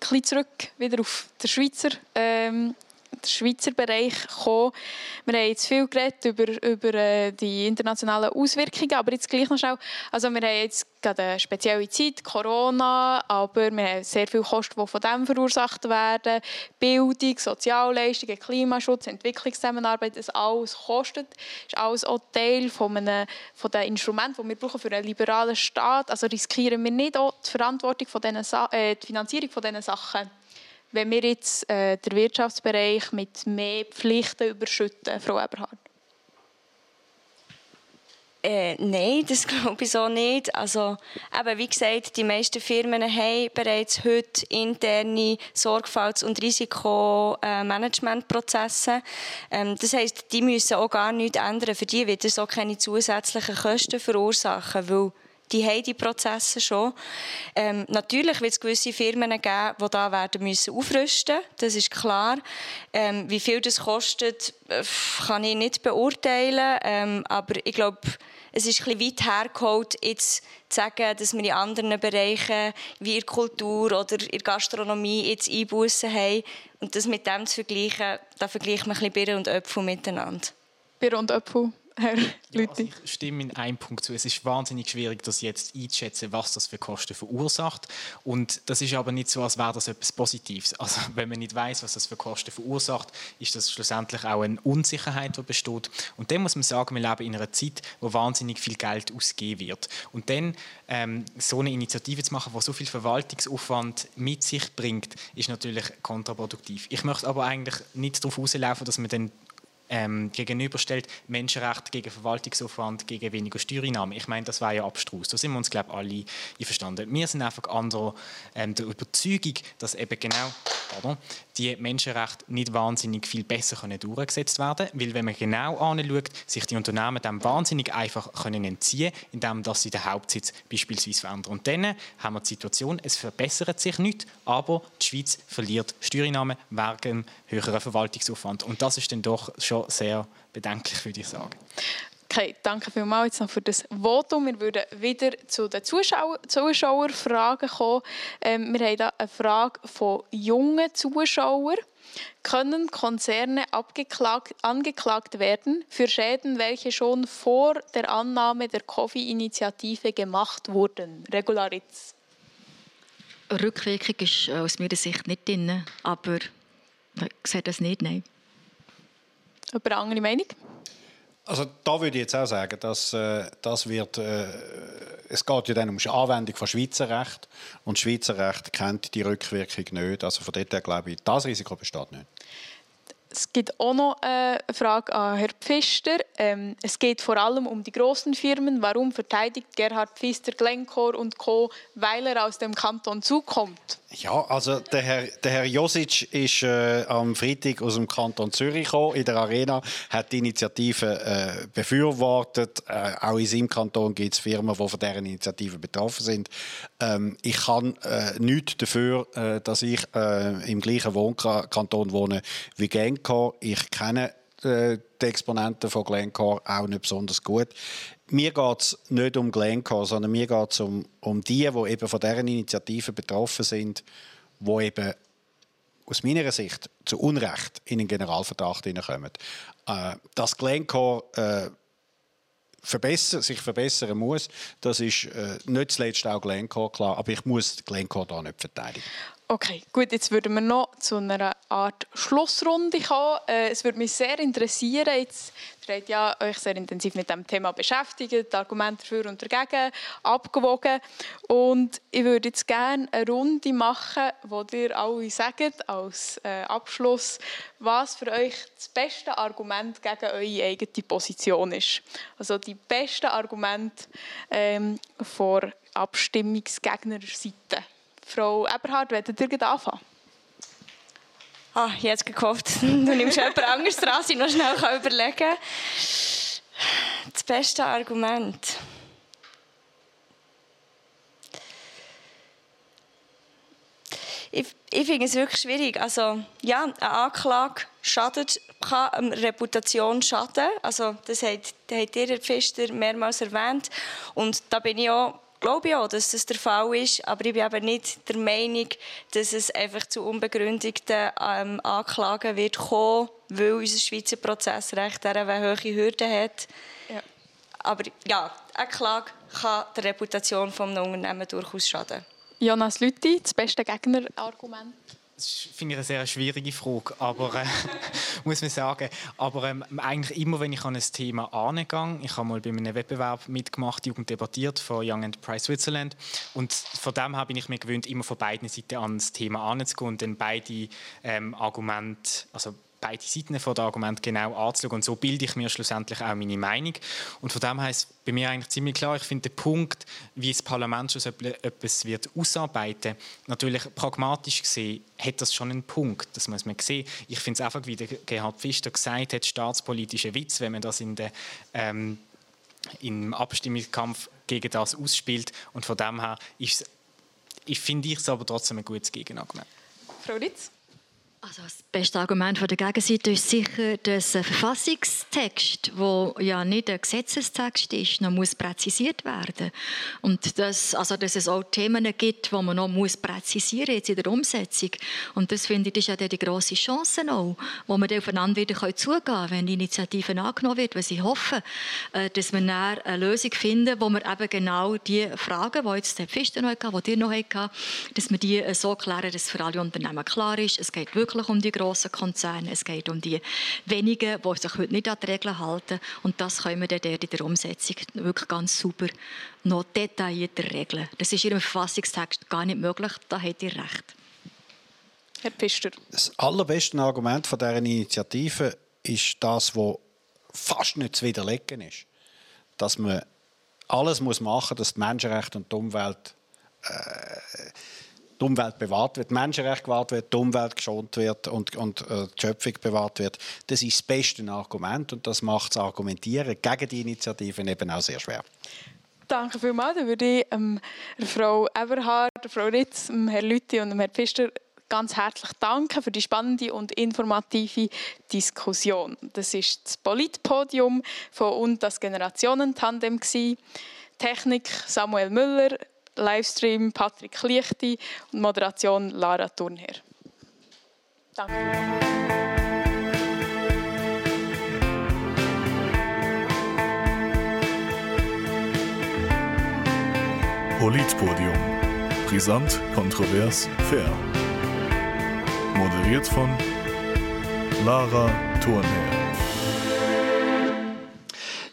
bisschen zurück wieder auf den Schweizer ähm, den Schweizer Bereich kommen. Wir haben jetzt viel geredet über, über äh, die internationalen Auswirkungen, aber jetzt gleich noch schnell. Also wir haben jetzt gerade eine spezielle Zeit, Corona, aber wir haben sehr viele Kosten, die von dem verursacht werden. Bildung, Sozialleistungen, Klimaschutz, Entwicklungszusammenarbeit, das alles kostet. Das ist alles auch Teil von, einem, von den Instrumenten, die wir brauchen für einen liberalen Staat. Also riskieren wir nicht auch die Verantwortung von diesen, äh, die Finanzierung von diesen Sachen wenn wir jetzt äh, den Wirtschaftsbereich mit mehr Pflichten überschütten, Frau Eberhard? Äh, nein, das glaube ich so nicht. Also, eben, wie gesagt, die meisten Firmen haben bereits heute interne Sorgfalts- und Risikomanagementprozesse. Ähm, das heisst, die müssen auch gar nichts ändern. Für die wird es auch keine zusätzlichen Kosten verursachen, weil die haben die Prozesse schon. Ähm, natürlich wird es gewisse Firmen geben, die da werden müssen aufrüsten Das ist klar. Ähm, wie viel das kostet, kann ich nicht beurteilen. Ähm, aber ich glaube, es ist bisschen weit hergeholt, jetzt zu sagen, dass wir in anderen Bereichen wie in Kultur oder in Gastronomie jetzt Einbußen haben. Und das mit dem zu vergleichen, da vergleicht man ein bisschen Birnen und Äpfel miteinander. Birnen und Äpfel? Herr ja, also ich stimme in einem Punkt zu. Es ist wahnsinnig schwierig, das jetzt einzuschätzen, was das für Kosten verursacht. Und das ist aber nicht so, als wäre das etwas Positives. Also wenn man nicht weiß, was das für Kosten verursacht, ist das schlussendlich auch eine Unsicherheit, die besteht. Und dann muss man sagen, wir leben in einer Zeit, wo wahnsinnig viel Geld ausgegeben wird. Und dann ähm, so eine Initiative zu machen, die so viel Verwaltungsaufwand mit sich bringt, ist natürlich kontraproduktiv. Ich möchte aber eigentlich nicht darauf rauslaufen, dass man dann ähm, gegenüberstellt, Menschenrechte gegen Verwaltungsaufwand, gegen weniger Steuereinnahmen. Ich meine, das war ja abstrus. Da sind wir uns, glaube ich, alle einverstanden. Wir sind einfach andere ähm, der Überzeugung, dass eben genau pardon, die Menschenrechte nicht wahnsinnig viel besser können durchgesetzt werden können. Weil wenn man genau anschaut, sich die Unternehmen dem wahnsinnig einfach können entziehen können, indem sie den Hauptsitz beispielsweise verändern. Und dann haben wir die Situation, es verbessert sich nicht, aber die Schweiz verliert Steuereinnahmen wegen höheren Verwaltungsaufwand. Und das ist dann doch schon sehr bedenklich, würde ich sagen. Okay, danke vielmals jetzt noch für das Votum. Wir würden wieder zu den Zuschauer Zuschauerfragen kommen. Ähm, wir haben hier eine Frage von jungen Zuschauern. Können Konzerne angeklagt werden für Schäden, welche schon vor der Annahme der COFI-Initiative gemacht wurden? Regularitz. Rückwirkung ist äh, aus meiner Sicht nicht drin, aber ich sehe das nicht, nein. Über eine andere Meinung? Also da würde ich jetzt auch sagen, dass äh, das wird, äh, es geht ja dann um die Anwendung von Schweizer Recht und Schweizer Recht kennt die Rückwirkung nicht. Also von dort her glaube ich, das Risiko besteht nicht. Es gibt auch noch eine Frage an Herrn Pfister. Ähm, es geht vor allem um die großen Firmen. Warum verteidigt Gerhard Pfister Glencore und Co., weil er aus dem Kanton zukommt? Ja, also der Herr, der Herr Josic ist äh, am Freitag aus dem Kanton Zürich gekommen, in der Arena, hat die Initiative äh, befürwortet. Äh, auch in seinem Kanton gibt es Firmen, die von dieser Initiative betroffen sind. Ähm, ich kann äh, nichts dafür, äh, dass ich äh, im gleichen Wohnkanton wohne wie Glencore. Ich kenne äh, die Exponenten von Glencore auch nicht besonders gut mir geht es nicht um Glencore, sondern mir geht es um, um die, die eben von deren Initiativen betroffen sind, die eben aus meiner Sicht zu Unrecht in den Generalverdacht hineinkommen. Äh, dass Glencore äh, verbessern, sich verbessern muss, das ist äh, nicht zuletzt auch Glencore klar, aber ich muss Glencore da nicht verteidigen. Okay, gut, jetzt würden wir noch zu einer Art Schlussrunde kommen. Äh, es würde mich sehr interessieren, jetzt ihr habt ja euch sehr intensiv mit dem Thema beschäftigt, Argumente dafür und dagegen abgewogen und ich würde jetzt gerne eine Runde machen, wo ihr alle sagt, als äh, Abschluss, was für euch das beste Argument gegen eure eigene Position ist. Also die besten Argumente ähm, vor Abstimmungsgegnerseite. Frau Eberhard, wollt ihr anfangen? Ah, ich hätte gehofft, du nimmst jemand anderes dran, ich noch schnell überlegen kann. Das beste Argument. Ich, ich finde es wirklich schwierig. Also, ja, eine Anklage schadet, kann Reputation schaden. Also, das hat, das hat ihr Pfister mehrmals erwähnt. Und da bin ich auch glaube auch, dass das der Fall ist, aber ich bin eben nicht der Meinung, dass es einfach zu unbegründeten ähm, Anklagen wird kommen, weil unser Schweizer Prozessrecht eine hohe Hürden hat. Ja. Aber ja, eine Klage kann der Reputation des Unternehmens durchaus schaden. Jonas Lütti, das beste Gegnerargument? Das finde ich eine sehr schwierige Frage, aber äh, muss man sagen. Aber ähm, eigentlich immer, wenn ich an ein Thema angehe, ich habe mal bei einem Wettbewerb mitgemacht, Jugend debattiert von Young Enterprise Switzerland und von dem habe ich mir gewöhnt, immer von beiden Seiten an das Thema anzugehen und dann beide ähm, Argumente, also beide Seiten von dem Argument genau anzuschauen. Und so bilde ich mir schlussendlich auch meine Meinung. Und von dem heißt bei mir eigentlich ziemlich klar, ich finde den Punkt, wie das Parlament schon etwas wird ausarbeiten, natürlich pragmatisch gesehen, hat das schon einen Punkt. Das muss man sehen. Ich finde es einfach, wie der Gerhard Pfister gesagt hat, staatspolitischer Witz, wenn man das in der ähm, im Abstimmungskampf gegen das ausspielt. Und von dem her ist, ich finde ich es aber trotzdem ein gutes Gegenargument. Frau Ritz? Also das beste Argument von der Gegenseite ist sicher, dass ein Verfassungstext, der ja nicht ein Gesetzestext ist, noch muss präzisiert werden und dass, also dass es auch Themen gibt, die man noch muss präzisieren jetzt in der Umsetzung. Und das finde ich, ist ja die grosse Chance auch, wo man aufeinander wieder zugehen kann, wenn die Initiative angenommen wird, weil ich hoffe, äh, dass wir dann eine Lösung finden, wo wir eben genau die Fragen, die jetzt der Pfister noch hatte, die ihr noch hatte, dass wir die so klären, dass für alle Unternehmen klar ist, es geht wirklich wirklich um die grossen Konzerne, es geht um die wenigen, die sich heute nicht an die Regeln halten. Und das können wir dann in der Umsetzung wirklich ganz super noch detaillierter regeln. Das ist in einem Verfassungstext gar nicht möglich, da habt ihr recht. Herr Pfister. Das allerbeste Argument von dieser Initiative ist das, was fast nicht zu widerlegen ist. Dass man alles muss machen muss, dass die Menschenrechte und die Umwelt äh, die Umwelt bewahrt wird, die Menschenrechte gewahrt wird, die Umwelt geschont wird und, und äh, die Schöpfung bewahrt wird. Das ist das beste Argument und das macht das Argumentieren gegen die Initiativen eben auch sehr schwer. Danke vielmals. Dann würde ich ähm, Frau Eberhard, Frau Ritz, Herrn Lütti und Herrn Pfister ganz herzlich danken für die spannende und informative Diskussion. Das ist das Politpodium von und das Generationentandem Technik Samuel Müller, Livestream Patrick Lichti und Moderation Lara Thurnherr. Danke. Politpodium. Brisant, kontrovers, fair. Moderiert von Lara Thurnherr.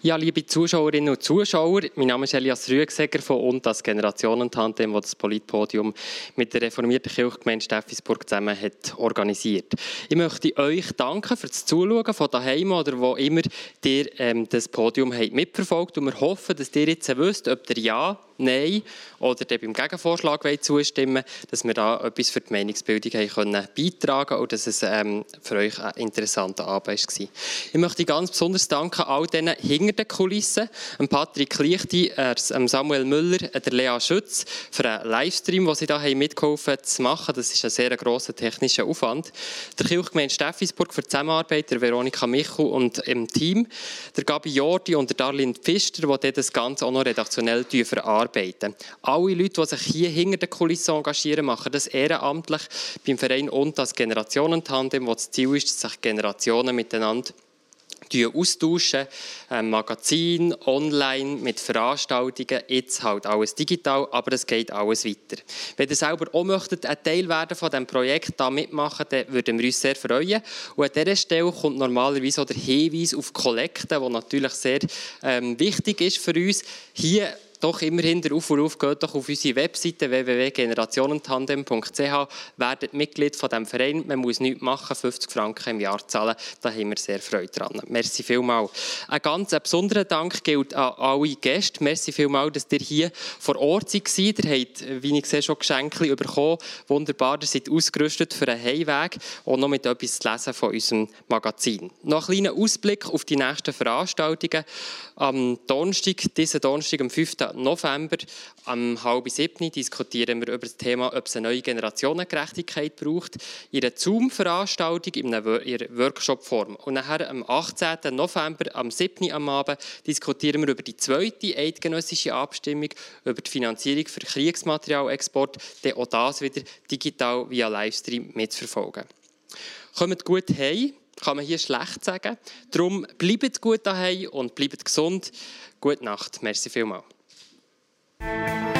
Ja, liebe Zuschauerinnen und Zuschauer, mein Name ist Elias Rüegsegger von und das Generationentandem, das das Politpodium mit der reformierten Kirchgemeinde Steffisburg zusammen hat organisiert. Ich möchte euch danken für das Zuschauen von daheim oder wo immer ihr ähm, das Podium habt mitverfolgt und wir hoffen, dass ihr jetzt wisst, ob der Ja Nein oder dem beim Gegenvorschlag zustimmen dass wir da etwas für die Meinungsbildung haben können beitragen und dass es ähm, für euch ein interessanter Abend war. Ich möchte ganz besonders danken all denen hinter den Kulissen, Patrick Lichti, Samuel Müller, der Lea Schütz für einen Livestream, den sie da haben mitgeholfen zu machen. Das ist ein sehr grosser technischer Aufwand. Der Kirchgemeinde Steffisburg für die Zusammenarbeit, der Veronika Michel und im Team, der Gabi Jordi und der Darlene Pfister, die das Ganze auch noch redaktionell verarbeiten arbeiten. Alle Leute, die sich hier hinter den Kulissen engagieren, machen das ehrenamtlich beim Verein und das Generationentandem, wo das Ziel ist, dass sich Generationen miteinander austauschen. Ähm, Magazin, online, mit Veranstaltungen, jetzt halt alles digital, aber es geht alles weiter. Wenn ihr selber auch möchtet, ein Teil werden von diesem Projekt da mitmachen, dann würden wir uns sehr freuen. Und an dieser Stelle kommt normalerweise auch der Hinweis auf Kollekte, der natürlich sehr ähm, wichtig ist für uns. Hier doch immerhin der Aufruf, geht doch auf unsere Webseite www.generationentandem.ch, werdet Mitglied von diesem Verein. Man muss nichts machen, 50 Franken im Jahr zahlen. Da haben wir sehr Freude dran. Merci vielmals. Ein ganz besonderer Dank gilt an alle Gäste. Merci vielmals, dass ihr hier vor Ort seid. Ihr habt, wie ich sehe, schon Geschenke bekommen. Wunderbar, ihr seid ausgerüstet für einen Heimweg und noch mit etwas zu lesen von unserem Magazin. Noch ein kleiner Ausblick auf die nächsten Veranstaltungen. Am Donnerstag, diesen Donnerstag, am 5. November, am halb sieben, diskutieren wir über das Thema, ob es eine neue Generationengerechtigkeit braucht, in einer Zoom-Veranstaltung in einer Workshop-Form. Und nachher am 18. November, am 7. am Abend, diskutieren wir über die zweite eidgenössische Abstimmung über die Finanzierung für Kriegsmaterialexport, dann auch das wieder digital via Livestream mitzuverfolgen. Kommt gut heim kann man hier schlecht sagen. Darum bleibt gut daheim und bleibt gesund. Gute Nacht. Merci vielmals. Thank you.